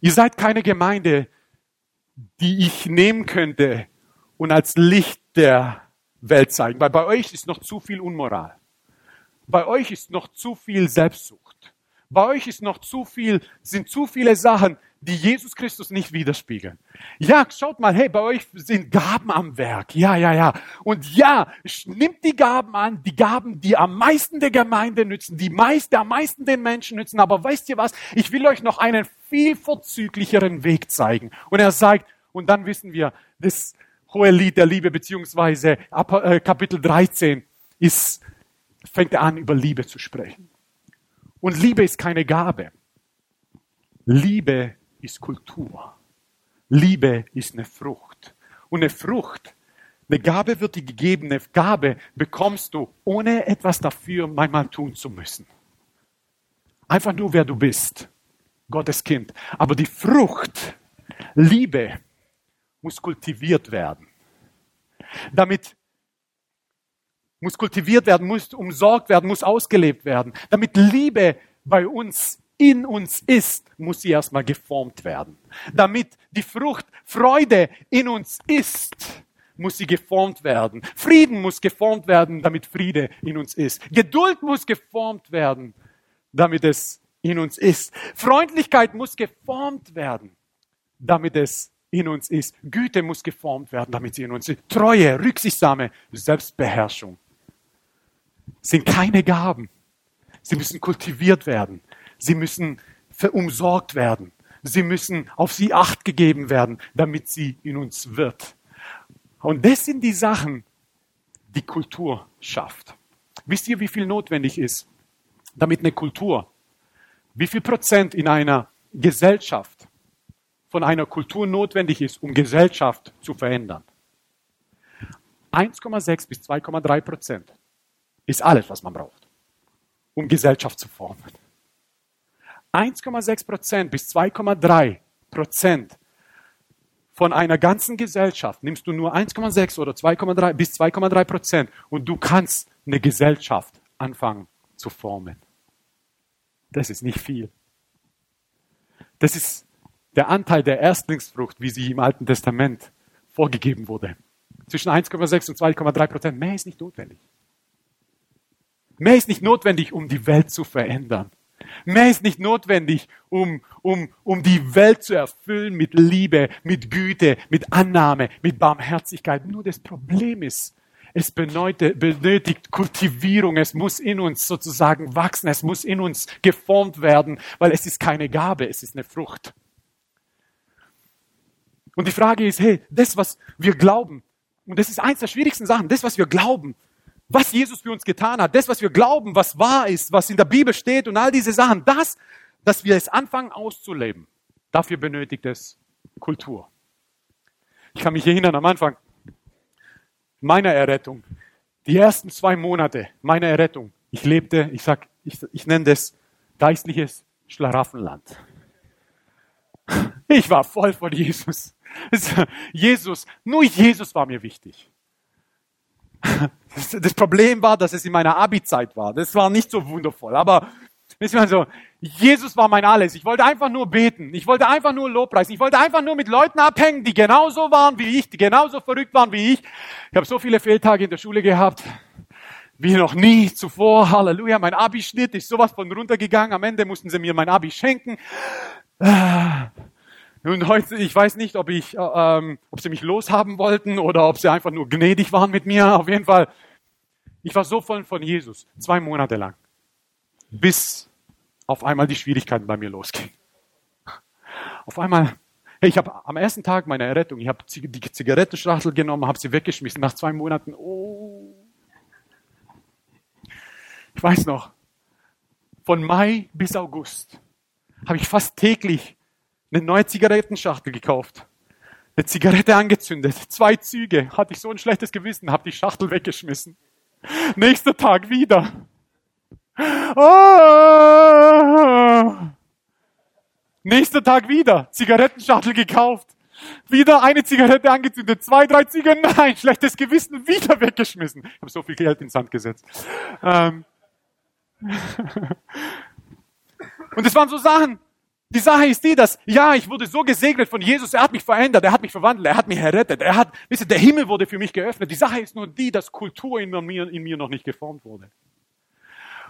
Ihr seid keine Gemeinde, die ich nehmen könnte und als Licht der Welt zeigen, weil bei euch ist noch zu viel Unmoral. Bei euch ist noch zu viel Selbstsucht. Bei euch ist noch zu viel, sind zu viele Sachen, die Jesus Christus nicht widerspiegeln. Ja, schaut mal, hey, bei euch sind Gaben am Werk. Ja, ja, ja. Und ja, nimmt die Gaben an, die Gaben, die am meisten der Gemeinde nützen, die meist, am meisten den Menschen nützen. Aber weißt ihr was? Ich will euch noch einen viel vorzüglicheren Weg zeigen. Und er sagt, und dann wissen wir, das, hohe Lied der Liebe, beziehungsweise äh, Kapitel 13 ist, fängt er an, über Liebe zu sprechen. Und Liebe ist keine Gabe. Liebe ist Kultur. Liebe ist eine Frucht. Und eine Frucht, eine Gabe wird dir gegeben, eine Gabe bekommst du, ohne etwas dafür manchmal tun zu müssen. Einfach nur, wer du bist. Gottes Kind. Aber die Frucht, Liebe, muss kultiviert werden. Damit muss kultiviert werden, muss umsorgt werden, muss ausgelebt werden. Damit Liebe bei uns in uns ist, muss sie erstmal geformt werden. Damit die Frucht Freude in uns ist, muss sie geformt werden. Frieden muss geformt werden, damit Friede in uns ist. Geduld muss geformt werden, damit es in uns ist. Freundlichkeit muss geformt werden, damit es in uns ist. Güte muss geformt werden, damit sie in uns ist. Treue, rücksichtsame Selbstbeherrschung sind keine Gaben. Sie müssen kultiviert werden. Sie müssen verumsorgt werden. Sie müssen auf sie acht gegeben werden, damit sie in uns wird. Und das sind die Sachen, die Kultur schafft. Wisst ihr, wie viel notwendig ist, damit eine Kultur, wie viel Prozent in einer Gesellschaft von einer Kultur notwendig ist, um Gesellschaft zu verändern. 1,6 bis 2,3 Prozent ist alles, was man braucht, um Gesellschaft zu formen. 1,6 Prozent bis 2,3 Prozent von einer ganzen Gesellschaft nimmst du nur 1,6 oder 2,3 bis 2,3 Prozent und du kannst eine Gesellschaft anfangen zu formen. Das ist nicht viel. Das ist der Anteil der Erstlingsfrucht, wie sie im Alten Testament vorgegeben wurde. Zwischen 1,6 und 2,3 Prozent. Mehr ist nicht notwendig. Mehr ist nicht notwendig, um die Welt zu verändern. Mehr ist nicht notwendig, um, um, um die Welt zu erfüllen mit Liebe, mit Güte, mit Annahme, mit Barmherzigkeit. Nur das Problem ist, es benötigt Kultivierung, es muss in uns sozusagen wachsen, es muss in uns geformt werden, weil es ist keine Gabe, es ist eine Frucht. Und die Frage ist, hey, das, was wir glauben, Und das ist eins der schwierigsten Sachen, das, was wir glauben, was Jesus für uns getan hat, das, was wir glauben, was wahr ist, was in der Bibel steht und all diese Sachen, das, dass wir es anfangen auszuleben, dafür benötigt es Kultur. Ich kann mich erinnern am Anfang meiner Errettung, die ersten zwei Monate meiner Errettung, ich lebte, ich sag, ich, ich nenne das geistliches Schlaraffenland. Ich war voll von Jesus. Jesus, nur Jesus war mir wichtig. Das Problem war, dass es in meiner Abi-Zeit war. Das war nicht so wundervoll. Aber ist man so, Jesus war mein Alles. Ich wollte einfach nur beten. Ich wollte einfach nur Lobpreisen. Ich wollte einfach nur mit Leuten abhängen, die genauso waren wie ich, die genauso verrückt waren wie ich. Ich habe so viele Fehltage in der Schule gehabt, wie noch nie zuvor. Halleluja. Mein Abi-Schnitt ist sowas von runtergegangen. Am Ende mussten sie mir mein Abi schenken. Und heute, ich weiß nicht, ob ich, äh, ähm, ob sie mich loshaben wollten oder ob sie einfach nur gnädig waren mit mir. Auf jeden Fall, ich war so voll von Jesus, zwei Monate lang, bis auf einmal die Schwierigkeiten bei mir losgingen. Auf einmal, hey, ich habe am ersten Tag meiner Errettung, ich habe die Zigarettenschachtel genommen, habe sie weggeschmissen. Nach zwei Monaten, oh, ich weiß noch, von Mai bis August habe ich fast täglich eine neue Zigarettenschachtel gekauft, eine Zigarette angezündet, zwei Züge, hatte ich so ein schlechtes Gewissen, habe die Schachtel weggeschmissen. Nächster Tag wieder. Oh. Nächster Tag wieder, Zigarettenschachtel gekauft. Wieder eine Zigarette angezündet, zwei, drei Züge, nein, schlechtes Gewissen, wieder weggeschmissen. Ich habe so viel Geld ins Sand gesetzt. Ähm. Und es waren so Sachen, die Sache ist die, dass, ja, ich wurde so gesegnet von Jesus, er hat mich verändert, er hat mich verwandelt, er hat mich errettet, er hat, wisst ihr, der Himmel wurde für mich geöffnet. Die Sache ist nur die, dass Kultur in mir, in mir noch nicht geformt wurde.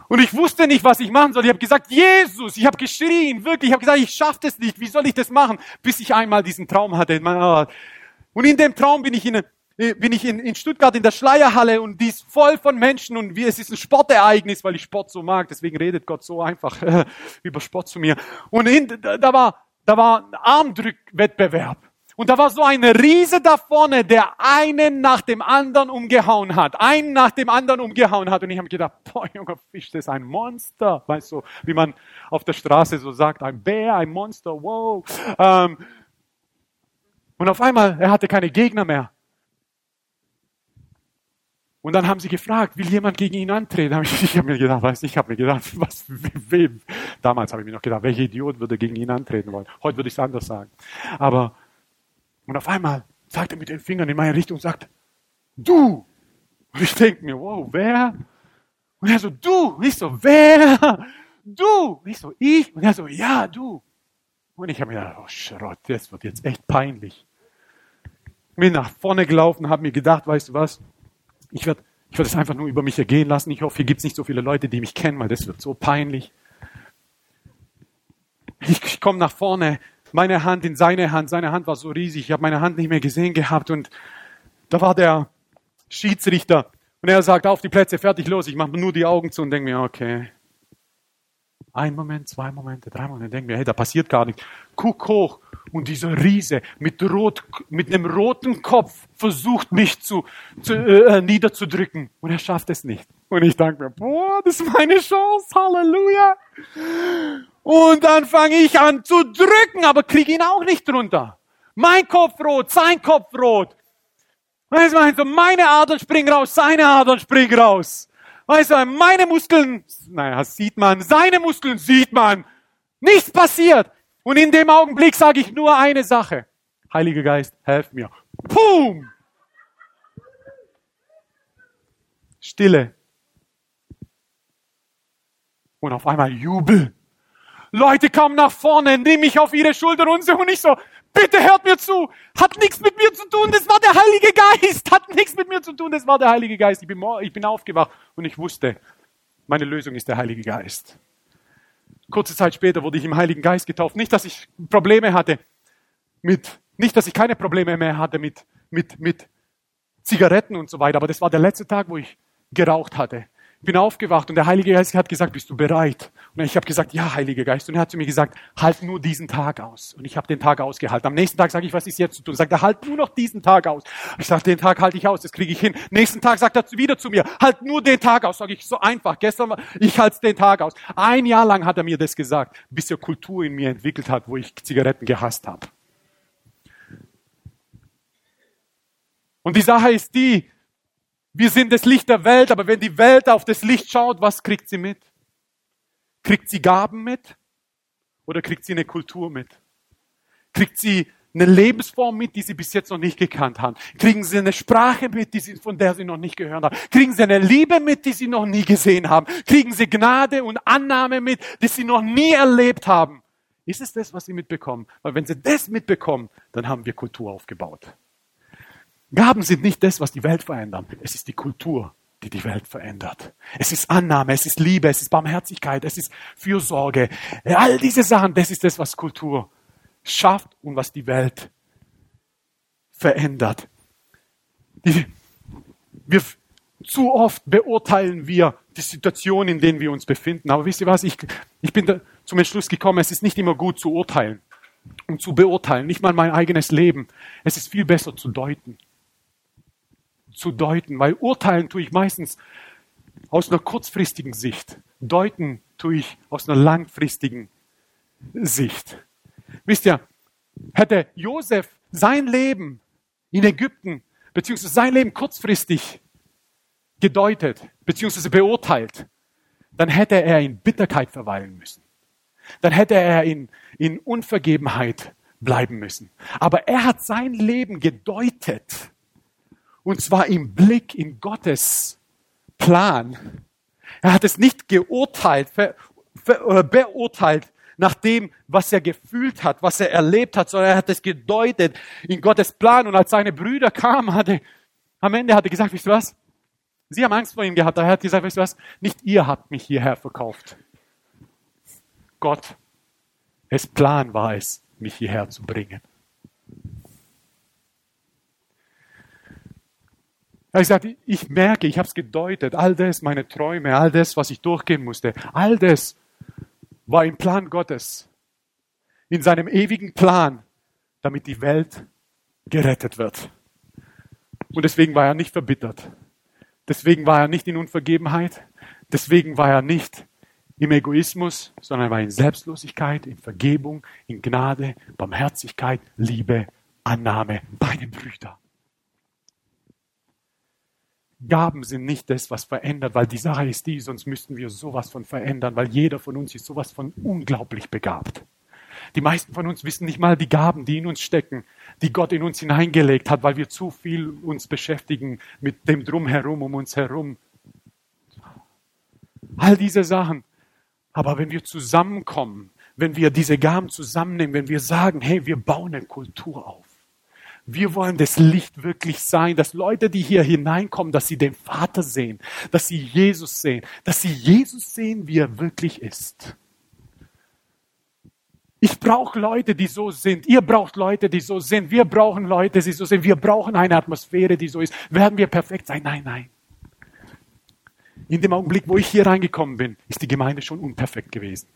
Und ich wusste nicht, was ich machen soll. Ich habe gesagt, Jesus, ich habe geschrien, wirklich, ich habe gesagt, ich schaffe das nicht, wie soll ich das machen? Bis ich einmal diesen Traum hatte. Und in dem Traum bin ich in, bin ich in, in Stuttgart in der Schleierhalle und die ist voll von Menschen und wie, es ist ein Sportereignis, weil ich Sport so mag. Deswegen redet Gott so einfach äh, über Sport zu mir. Und in, da war, da war ein Armdrückwettbewerb. Und da war so ein Riese da vorne, der einen nach dem anderen umgehauen hat. Einen nach dem anderen umgehauen hat. Und ich habe gedacht, boah, junger Fisch, das ist ein Monster. Weißt du, wie man auf der Straße so sagt, ein Bär, ein Monster, wow. Ähm, und auf einmal, er hatte keine Gegner mehr. Und dann haben sie gefragt, will jemand gegen ihn antreten? ich, ich habe mir gedacht, weiß ich habe mir gedacht, was, wem? Damals habe ich mir noch gedacht, welcher Idiot würde gegen ihn antreten wollen? Heute würde ich es anders sagen. Aber, und auf einmal sagt er mit den Fingern in meine Richtung und sagt, du! Und ich denke mir, wow, wer? Und er so, du! Und ich so, wer? Du! Und ich so, ich? Und er so, ja, du! Und ich habe mir gedacht, oh Schrott, das wird jetzt echt peinlich. Bin nach vorne gelaufen, habe mir gedacht, weißt du was? Ich werde ich werd es einfach nur über mich ergehen lassen. Ich hoffe, hier gibt es nicht so viele Leute, die mich kennen, weil das wird so peinlich. Ich, ich komme nach vorne, meine Hand in seine Hand. Seine Hand war so riesig, ich habe meine Hand nicht mehr gesehen gehabt. Und da war der Schiedsrichter. Und er sagt, auf die Plätze, fertig, los. Ich mache nur die Augen zu und denke mir, okay. Ein Moment, zwei Momente, drei Momente, denke mir, hey, da passiert gar nichts. Guck hoch und dieser Riese mit, rot, mit einem roten Kopf versucht mich zu, zu äh, niederzudrücken. Und er schafft es nicht. Und ich denke mir, boah, das ist meine Chance. Halleluja. Und dann fange ich an zu drücken, aber kriege ihn auch nicht drunter. Mein Kopf rot, sein Kopf rot. Weißt du, meine Adern springen raus, seine Adern springen raus. Weißt du, meine Muskeln, naja, sieht man, seine Muskeln sieht man. Nichts passiert. Und in dem Augenblick sage ich nur eine Sache. Heiliger Geist, helf mir. Pum! Stille. Und auf einmal Jubel. Leute kamen nach vorne, nehmen mich auf ihre Schulter und so, und ich so, bitte hört mir zu. Hat nichts mit mir zu tun, das war der Heilige Geist. Hat nichts mit mir zu tun, das war der Heilige Geist. Ich bin, ich bin aufgewacht und ich wusste, meine Lösung ist der Heilige Geist. Kurze Zeit später wurde ich im Heiligen Geist getauft. Nicht, dass ich Probleme hatte mit, nicht, dass ich keine Probleme mehr hatte mit, mit, mit Zigaretten und so weiter, aber das war der letzte Tag, wo ich geraucht hatte. Bin aufgewacht und der Heilige Geist hat gesagt, bist du bereit? Und ich habe gesagt, ja, Heiliger Geist. Und er hat zu mir gesagt, halt nur diesen Tag aus. Und ich habe den Tag ausgehalten. Am nächsten Tag sage ich, was ist jetzt zu tun? Sagt er, halt nur noch diesen Tag aus. Ich sage, den Tag halte ich aus, das kriege ich hin. Nächsten Tag sagt er wieder zu mir, halt nur den Tag aus. Sage ich, so einfach. Gestern war, ich halte den Tag aus. Ein Jahr lang hat er mir das gesagt, bis er Kultur in mir entwickelt hat, wo ich Zigaretten gehasst habe. Und die Sache ist die, wir sind das Licht der Welt, aber wenn die Welt auf das Licht schaut, was kriegt sie mit? Kriegt sie Gaben mit? Oder kriegt sie eine Kultur mit? Kriegt sie eine Lebensform mit, die sie bis jetzt noch nicht gekannt haben? Kriegen sie eine Sprache mit, die sie, von der sie noch nicht gehört haben? Kriegen sie eine Liebe mit, die sie noch nie gesehen haben? Kriegen sie Gnade und Annahme mit, die sie noch nie erlebt haben? Ist es das, was sie mitbekommen? Weil wenn sie das mitbekommen, dann haben wir Kultur aufgebaut. Gaben sind nicht das, was die Welt verändern. Es ist die Kultur, die die Welt verändert. Es ist Annahme, es ist Liebe, es ist Barmherzigkeit, es ist Fürsorge. All diese Sachen, das ist das, was Kultur schafft und was die Welt verändert. Wir, zu oft beurteilen wir die Situation, in der wir uns befinden. Aber wisst ihr was? Ich, ich bin zum Entschluss gekommen, es ist nicht immer gut zu urteilen und zu beurteilen, nicht mal mein eigenes Leben. Es ist viel besser zu deuten zu deuten, weil urteilen tue ich meistens aus einer kurzfristigen Sicht. Deuten tue ich aus einer langfristigen Sicht. Wisst ihr, hätte Josef sein Leben in Ägypten, beziehungsweise sein Leben kurzfristig gedeutet, beziehungsweise beurteilt, dann hätte er in Bitterkeit verweilen müssen. Dann hätte er in, in Unvergebenheit bleiben müssen. Aber er hat sein Leben gedeutet und zwar im Blick in Gottes Plan. Er hat es nicht geurteilt, ver, ver, oder beurteilt nach dem, was er gefühlt hat, was er erlebt hat, sondern er hat es gedeutet in Gottes Plan. Und als seine Brüder kamen, hatte, am Ende hat er gesagt, wisst ihr was? Sie haben Angst vor ihm gehabt. Er hat gesagt, wisst ihr was? Nicht ihr habt mich hierher verkauft. Gott, es Plan war es, mich hierher zu bringen. Er hat gesagt, ich merke, ich habe es gedeutet, all das, meine Träume, all das, was ich durchgehen musste, all das war im Plan Gottes, in seinem ewigen Plan, damit die Welt gerettet wird. Und deswegen war er nicht verbittert. Deswegen war er nicht in Unvergebenheit. Deswegen war er nicht im Egoismus, sondern er war in Selbstlosigkeit, in Vergebung, in Gnade, Barmherzigkeit, Liebe, Annahme bei den Brüdern. Gaben sind nicht das, was verändert, weil die Sache ist die, sonst müssten wir sowas von verändern, weil jeder von uns ist sowas von unglaublich begabt. Die meisten von uns wissen nicht mal die Gaben, die in uns stecken, die Gott in uns hineingelegt hat, weil wir zu viel uns beschäftigen mit dem Drumherum um uns herum. All diese Sachen. Aber wenn wir zusammenkommen, wenn wir diese Gaben zusammennehmen, wenn wir sagen, hey, wir bauen eine Kultur auf, wir wollen das Licht wirklich sein, dass Leute, die hier hineinkommen, dass sie den Vater sehen, dass sie Jesus sehen, dass sie Jesus sehen, wie er wirklich ist. Ich brauche Leute, die so sind. Ihr braucht Leute, die so sind. Wir brauchen Leute, die so sind. Wir brauchen eine Atmosphäre, die so ist. Werden wir perfekt sein? Nein, nein. In dem Augenblick, wo ich hier reingekommen bin, ist die Gemeinde schon unperfekt gewesen.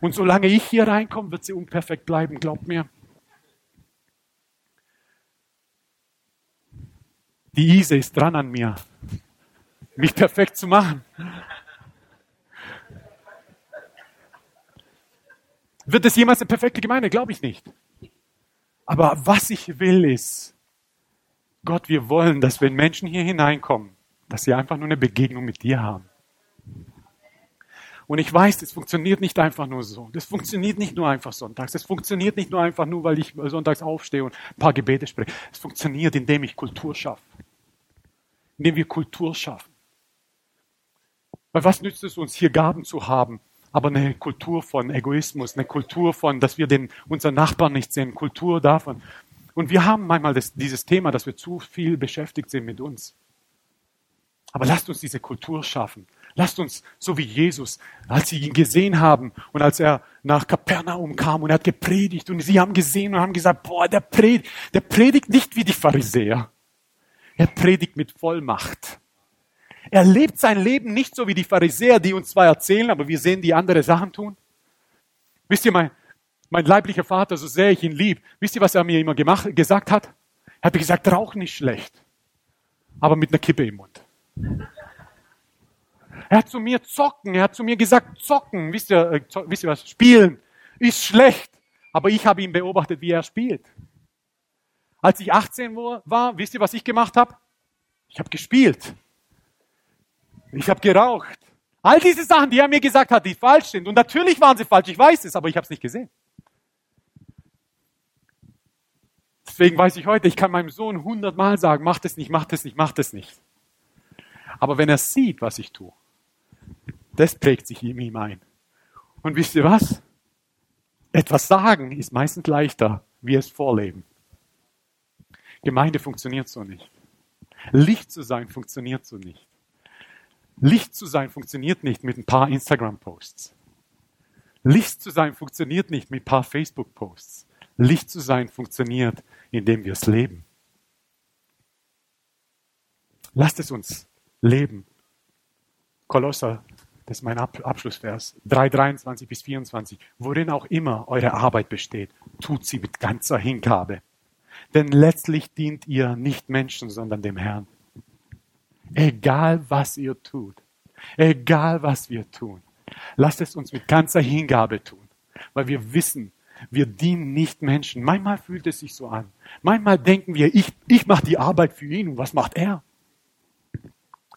Und solange ich hier reinkomme, wird sie unperfekt bleiben, glaubt mir. Die Ise ist dran an mir, mich perfekt zu machen. Wird es jemals eine perfekte Gemeinde? Glaube ich nicht. Aber was ich will ist, Gott, wir wollen, dass wenn Menschen hier hineinkommen, dass sie einfach nur eine Begegnung mit dir haben. Und ich weiß, das funktioniert nicht einfach nur so. Das funktioniert nicht nur einfach sonntags. Das funktioniert nicht nur einfach nur, weil ich sonntags aufstehe und ein paar Gebete spreche. Es funktioniert, indem ich Kultur schaffe indem wir Kultur schaffen. Weil was nützt es uns, hier Gaben zu haben, aber eine Kultur von Egoismus, eine Kultur von, dass wir den, unseren Nachbarn nicht sehen, Kultur davon. Und wir haben manchmal das, dieses Thema, dass wir zu viel beschäftigt sind mit uns. Aber lasst uns diese Kultur schaffen. Lasst uns, so wie Jesus, als sie ihn gesehen haben und als er nach Kapernaum kam und er hat gepredigt und sie haben gesehen und haben gesagt, boah, der predigt, der predigt nicht wie die Pharisäer. Er predigt mit Vollmacht. Er lebt sein Leben nicht so wie die Pharisäer, die uns zwar erzählen, aber wir sehen, die andere Sachen tun. Wisst ihr, mein, mein leiblicher Vater, so sehr ich ihn lieb, wisst ihr, was er mir immer gemacht, gesagt hat? Er hat mir gesagt, rauch nicht schlecht, aber mit einer Kippe im Mund. Er hat zu mir zocken, er hat zu mir gesagt, zocken, wisst ihr, äh, wisst ihr was, spielen ist schlecht. Aber ich habe ihn beobachtet, wie er spielt. Als ich 18 war, wisst ihr, was ich gemacht habe? Ich habe gespielt. Ich habe geraucht. All diese Sachen, die er mir gesagt hat, die falsch sind. Und natürlich waren sie falsch, ich weiß es, aber ich habe es nicht gesehen. Deswegen weiß ich heute, ich kann meinem Sohn hundertmal sagen, mach das nicht, mach das nicht, mach das nicht. Aber wenn er sieht, was ich tue, das prägt sich in ihm ein. Und wisst ihr was? Etwas sagen ist meistens leichter, wie es vorleben. Gemeinde funktioniert so nicht. Licht zu sein funktioniert so nicht. Licht zu sein funktioniert nicht mit ein paar Instagram-Posts. Licht zu sein funktioniert nicht mit ein paar Facebook-Posts. Licht zu sein funktioniert, indem wir es leben. Lasst es uns leben. Kolosser, das ist mein Abschlussvers, 3, 23 bis 24. Worin auch immer eure Arbeit besteht, tut sie mit ganzer Hingabe. Denn letztlich dient ihr nicht Menschen, sondern dem Herrn. Egal was ihr tut, egal was wir tun, lasst es uns mit ganzer Hingabe tun, weil wir wissen, wir dienen nicht Menschen. Manchmal fühlt es sich so an. Manchmal denken wir, ich, ich mache die Arbeit für ihn und was macht er?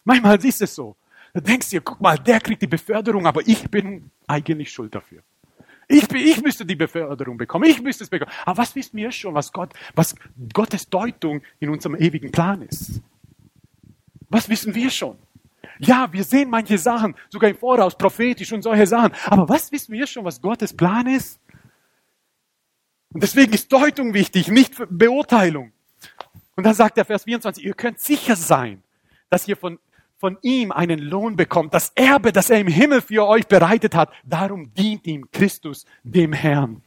Manchmal ist es so. Da denkst dir, guck mal, der kriegt die Beförderung, aber ich bin eigentlich schuld dafür. Ich, ich müsste die Beförderung bekommen, ich müsste es bekommen. Aber was wissen wir schon, was Gott, was Gottes Deutung in unserem ewigen Plan ist? Was wissen wir schon? Ja, wir sehen manche Sachen, sogar im Voraus, prophetisch und solche Sachen. Aber was wissen wir schon, was Gottes Plan ist? Und deswegen ist Deutung wichtig, nicht Beurteilung. Und dann sagt der Vers 24, ihr könnt sicher sein, dass ihr von, von ihm einen Lohn bekommt, das Erbe, das er im Himmel für euch bereitet hat. Darum dient ihm Christus, dem Herrn.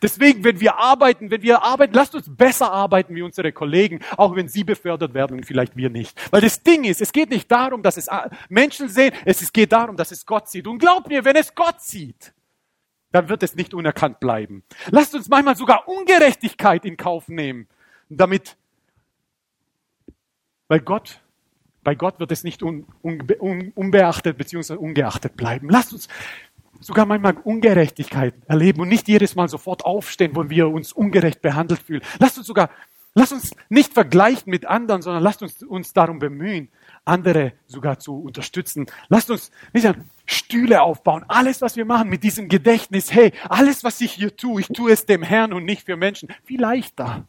Deswegen, wenn wir arbeiten, wenn wir arbeiten, lasst uns besser arbeiten wie unsere Kollegen, auch wenn sie befördert werden und vielleicht wir nicht. Weil das Ding ist, es geht nicht darum, dass es Menschen sehen, es geht darum, dass es Gott sieht. Und glaubt mir, wenn es Gott sieht, dann wird es nicht unerkannt bleiben. Lasst uns manchmal sogar Ungerechtigkeit in Kauf nehmen, damit, weil Gott, bei Gott wird es nicht un, un, un, unbeachtet bzw. ungeachtet bleiben. Lasst uns sogar manchmal Ungerechtigkeit erleben und nicht jedes Mal sofort aufstehen, wo wir uns ungerecht behandelt fühlen. Lasst uns sogar, lasst uns nicht vergleichen mit anderen, sondern lasst uns uns darum bemühen, andere sogar zu unterstützen. Lasst uns nicht Stühle aufbauen. Alles, was wir machen mit diesem Gedächtnis, hey, alles, was ich hier tue, ich tue es dem Herrn und nicht für Menschen. Viel leichter.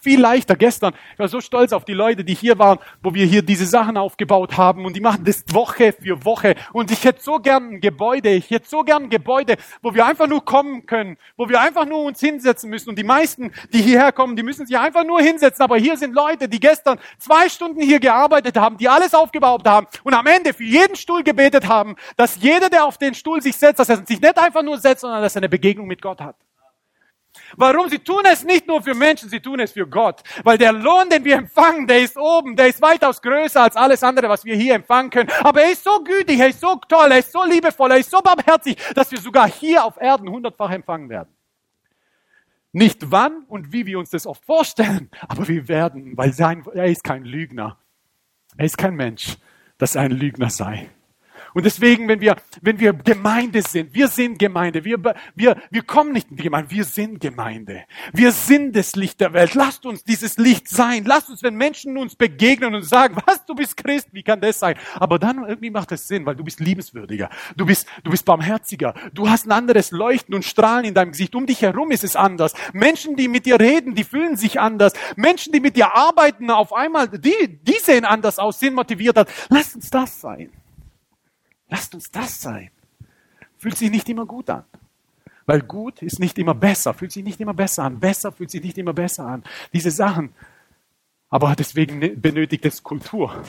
Viel leichter. Gestern, ich war so stolz auf die Leute, die hier waren, wo wir hier diese Sachen aufgebaut haben und die machen das Woche für Woche. Und ich hätte so gern ein Gebäude, ich hätte so gern ein Gebäude, wo wir einfach nur kommen können, wo wir einfach nur uns hinsetzen müssen. Und die meisten, die hierher kommen, die müssen sich einfach nur hinsetzen. Aber hier sind Leute, die gestern zwei Stunden hier gearbeitet haben, die alles aufgebaut haben und am Ende für jeden Stuhl gebetet haben, dass jeder, der auf den Stuhl sich setzt, dass er sich nicht einfach nur setzt, sondern dass er eine Begegnung mit Gott hat. Warum? Sie tun es nicht nur für Menschen, sie tun es für Gott. Weil der Lohn, den wir empfangen, der ist oben, der ist weitaus größer als alles andere, was wir hier empfangen können. Aber er ist so gütig, er ist so toll, er ist so liebevoll, er ist so barmherzig, dass wir sogar hier auf Erden hundertfach empfangen werden. Nicht wann und wie wir uns das oft vorstellen, aber wir werden, weil sein, er ist kein Lügner. Er ist kein Mensch, dass er ein Lügner sei. Und deswegen, wenn wir, wenn wir Gemeinde sind, wir sind Gemeinde, wir, wir, wir kommen nicht in die Gemeinde, wir sind Gemeinde. Wir sind das Licht der Welt. Lasst uns dieses Licht sein. Lasst uns, wenn Menschen uns begegnen und sagen, was, du bist Christ, wie kann das sein? Aber dann irgendwie macht es Sinn, weil du bist liebenswürdiger. Du bist, du bist barmherziger. Du hast ein anderes Leuchten und Strahlen in deinem Gesicht. Um dich herum ist es anders. Menschen, die mit dir reden, die fühlen sich anders. Menschen, die mit dir arbeiten, auf einmal, die, die sehen anders aus, sind motivierter. Lasst uns das sein. Lasst uns das sein. Fühlt sich nicht immer gut an. Weil gut ist nicht immer besser, fühlt sich nicht immer besser an. Besser fühlt sich nicht immer besser an. Diese Sachen. Aber deswegen ne, benötigt es Kultur.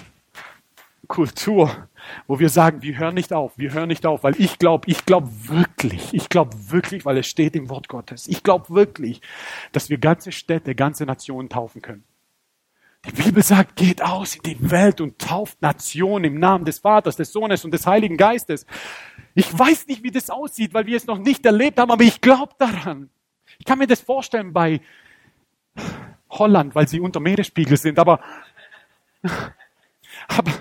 Kultur, wo wir sagen, wir hören nicht auf, wir hören nicht auf, weil ich glaube, ich glaube wirklich, ich glaube wirklich, weil es steht im Wort Gottes, ich glaube wirklich, dass wir ganze Städte, ganze Nationen taufen können. Die Bibel sagt, geht aus in die Welt und tauft Nationen im Namen des Vaters, des Sohnes und des Heiligen Geistes. Ich weiß nicht, wie das aussieht, weil wir es noch nicht erlebt haben, aber ich glaube daran. Ich kann mir das vorstellen bei Holland, weil sie unter Meeresspiegel sind, aber, aber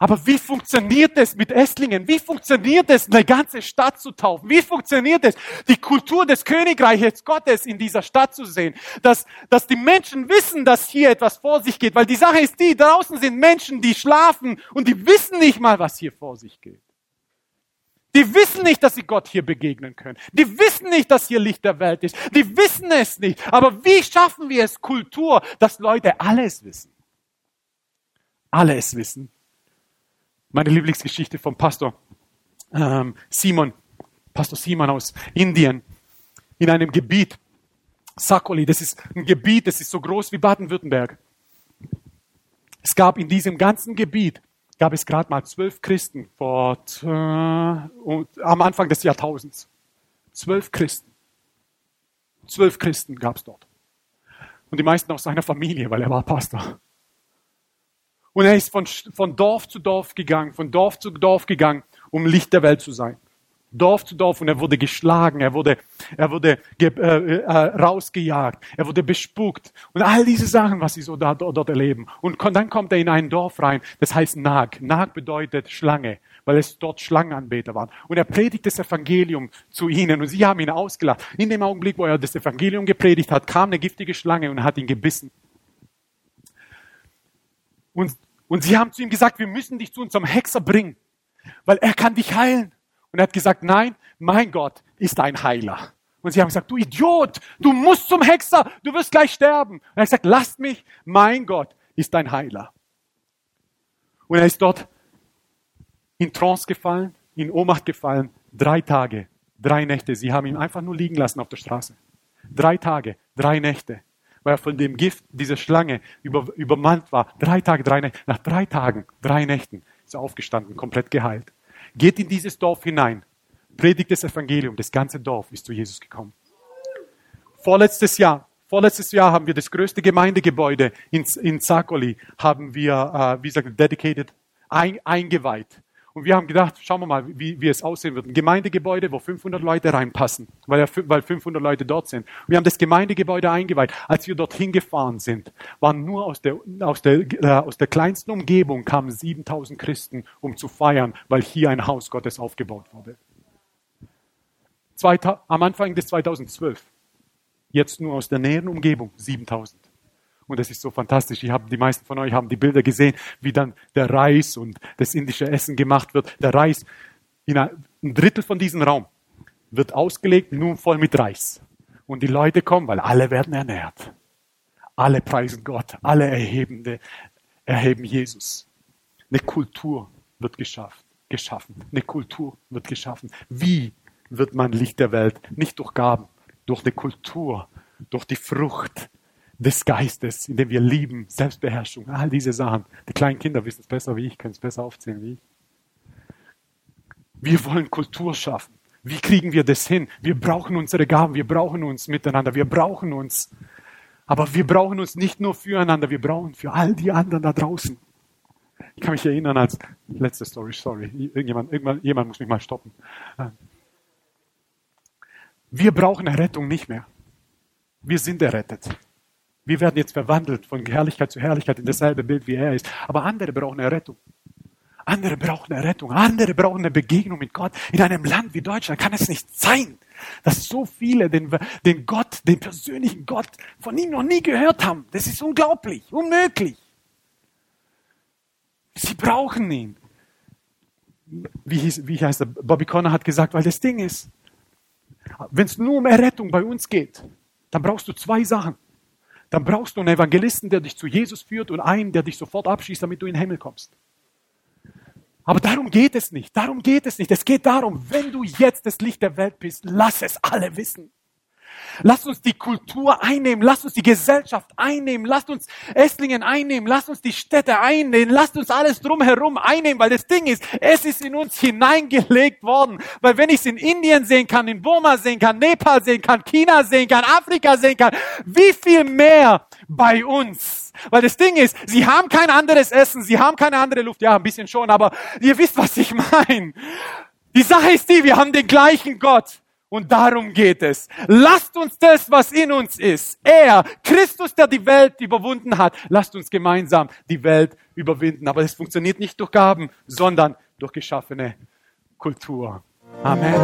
aber wie funktioniert es mit Esslingen? Wie funktioniert es, eine ganze Stadt zu taufen? Wie funktioniert es, die Kultur des Königreiches Gottes in dieser Stadt zu sehen? Dass, dass die Menschen wissen, dass hier etwas vor sich geht. Weil die Sache ist die, draußen sind Menschen, die schlafen und die wissen nicht mal, was hier vor sich geht. Die wissen nicht, dass sie Gott hier begegnen können. Die wissen nicht, dass hier Licht der Welt ist. Die wissen es nicht. Aber wie schaffen wir es, Kultur, dass Leute alles wissen? Alles wissen meine Lieblingsgeschichte vom Pastor ähm, Simon, Pastor Simon aus Indien, in einem Gebiet, Sakoli, das ist ein Gebiet, das ist so groß wie Baden-Württemberg. Es gab in diesem ganzen Gebiet, gab es gerade mal zwölf Christen vor, äh, am Anfang des Jahrtausends. Zwölf Christen. Zwölf Christen gab es dort. Und die meisten aus seiner Familie, weil er war Pastor. Und er ist von, von Dorf zu Dorf gegangen, von Dorf zu Dorf gegangen, um Licht der Welt zu sein. Dorf zu Dorf und er wurde geschlagen, er wurde, er wurde äh, äh, rausgejagt, er wurde bespuckt und all diese Sachen, was sie so da, dort erleben. Und dann kommt er in ein Dorf rein, das heißt Nag. Nag bedeutet Schlange, weil es dort Schlangenanbeter waren. Und er predigt das Evangelium zu ihnen und sie haben ihn ausgelacht. In dem Augenblick, wo er das Evangelium gepredigt hat, kam eine giftige Schlange und hat ihn gebissen. Und und sie haben zu ihm gesagt, wir müssen dich zu unserem Hexer bringen, weil er kann dich heilen. Und er hat gesagt, nein, mein Gott ist ein Heiler. Und sie haben gesagt, du Idiot, du musst zum Hexer, du wirst gleich sterben. Und er hat gesagt, lasst mich, mein Gott ist ein Heiler. Und er ist dort in Trance gefallen, in Ohnmacht gefallen, drei Tage, drei Nächte. Sie haben ihn einfach nur liegen lassen auf der Straße. Drei Tage, drei Nächte weil er von dem Gift dieser Schlange über, übermannt war. Drei Tage, drei Nächte. Nach drei Tagen, drei Nächten ist er aufgestanden, komplett geheilt. Geht in dieses Dorf hinein, predigt das Evangelium. Das ganze Dorf ist zu Jesus gekommen. Vorletztes Jahr, vorletztes Jahr haben wir das größte Gemeindegebäude in, in Zakoli, haben wir, äh, wie gesagt, dedicated, ein, eingeweiht. Und wir haben gedacht, schauen wir mal, wie, wie es aussehen wird. Ein Gemeindegebäude, wo 500 Leute reinpassen, weil, weil 500 Leute dort sind. Wir haben das Gemeindegebäude eingeweiht. Als wir dorthin gefahren sind, waren nur aus der, aus der, äh, aus der kleinsten Umgebung kamen 7000 Christen, um zu feiern, weil hier ein Haus Gottes aufgebaut wurde. Zweita, am Anfang des 2012. Jetzt nur aus der näheren Umgebung 7000. Und es ist so fantastisch. Ich habe, die meisten von euch haben die Bilder gesehen, wie dann der Reis und das indische Essen gemacht wird. Der Reis, in ein Drittel von diesem Raum wird ausgelegt, nun voll mit Reis. Und die Leute kommen, weil alle werden ernährt. Alle preisen Gott, alle erhebende, erheben Jesus. Eine Kultur wird geschafft, geschaffen. Eine Kultur wird geschaffen. Wie wird man Licht der Welt? Nicht durch Gaben, durch eine Kultur, durch die Frucht, des Geistes, in dem wir lieben, Selbstbeherrschung, all diese Sachen. Die kleinen Kinder wissen es besser wie ich, können es besser aufzählen wie ich. Wir wollen Kultur schaffen. Wie kriegen wir das hin? Wir brauchen unsere Gaben, wir brauchen uns miteinander, wir brauchen uns. Aber wir brauchen uns nicht nur füreinander, wir brauchen für all die anderen da draußen. Ich kann mich erinnern als letzte Story, sorry, irgendjemand, irgendwann, jemand muss mich mal stoppen. Wir brauchen Errettung nicht mehr. Wir sind errettet. Wir werden jetzt verwandelt von Herrlichkeit zu Herrlichkeit in dasselbe Bild, wie er ist. Aber andere brauchen eine Rettung. Andere brauchen eine Rettung. Andere brauchen eine Begegnung mit Gott. In einem Land wie Deutschland kann es nicht sein, dass so viele den, den Gott, den persönlichen Gott von ihm noch nie gehört haben. Das ist unglaublich, unmöglich. Sie brauchen ihn. Wie, hieß, wie heißt er? Bobby Connor hat gesagt, weil das Ding ist, wenn es nur um Errettung bei uns geht, dann brauchst du zwei Sachen dann brauchst du einen Evangelisten, der dich zu Jesus führt und einen, der dich sofort abschießt, damit du in den Himmel kommst. Aber darum geht es nicht. Darum geht es nicht. Es geht darum, wenn du jetzt das Licht der Welt bist, lass es alle wissen. Lasst uns die Kultur einnehmen, lasst uns die Gesellschaft einnehmen, lasst uns Esslingen einnehmen, lasst uns die Städte einnehmen, lasst uns alles drumherum einnehmen, weil das Ding ist, es ist in uns hineingelegt worden. Weil wenn ich es in Indien sehen kann, in Burma sehen kann, Nepal sehen kann, China sehen kann, Afrika sehen kann, wie viel mehr bei uns? Weil das Ding ist, sie haben kein anderes Essen, sie haben keine andere Luft, ja, ein bisschen schon, aber ihr wisst, was ich meine. Die Sache ist die, wir haben den gleichen Gott. Und darum geht es. Lasst uns das, was in uns ist, er, Christus, der die Welt überwunden hat, lasst uns gemeinsam die Welt überwinden. Aber es funktioniert nicht durch Gaben, sondern durch geschaffene Kultur. Amen.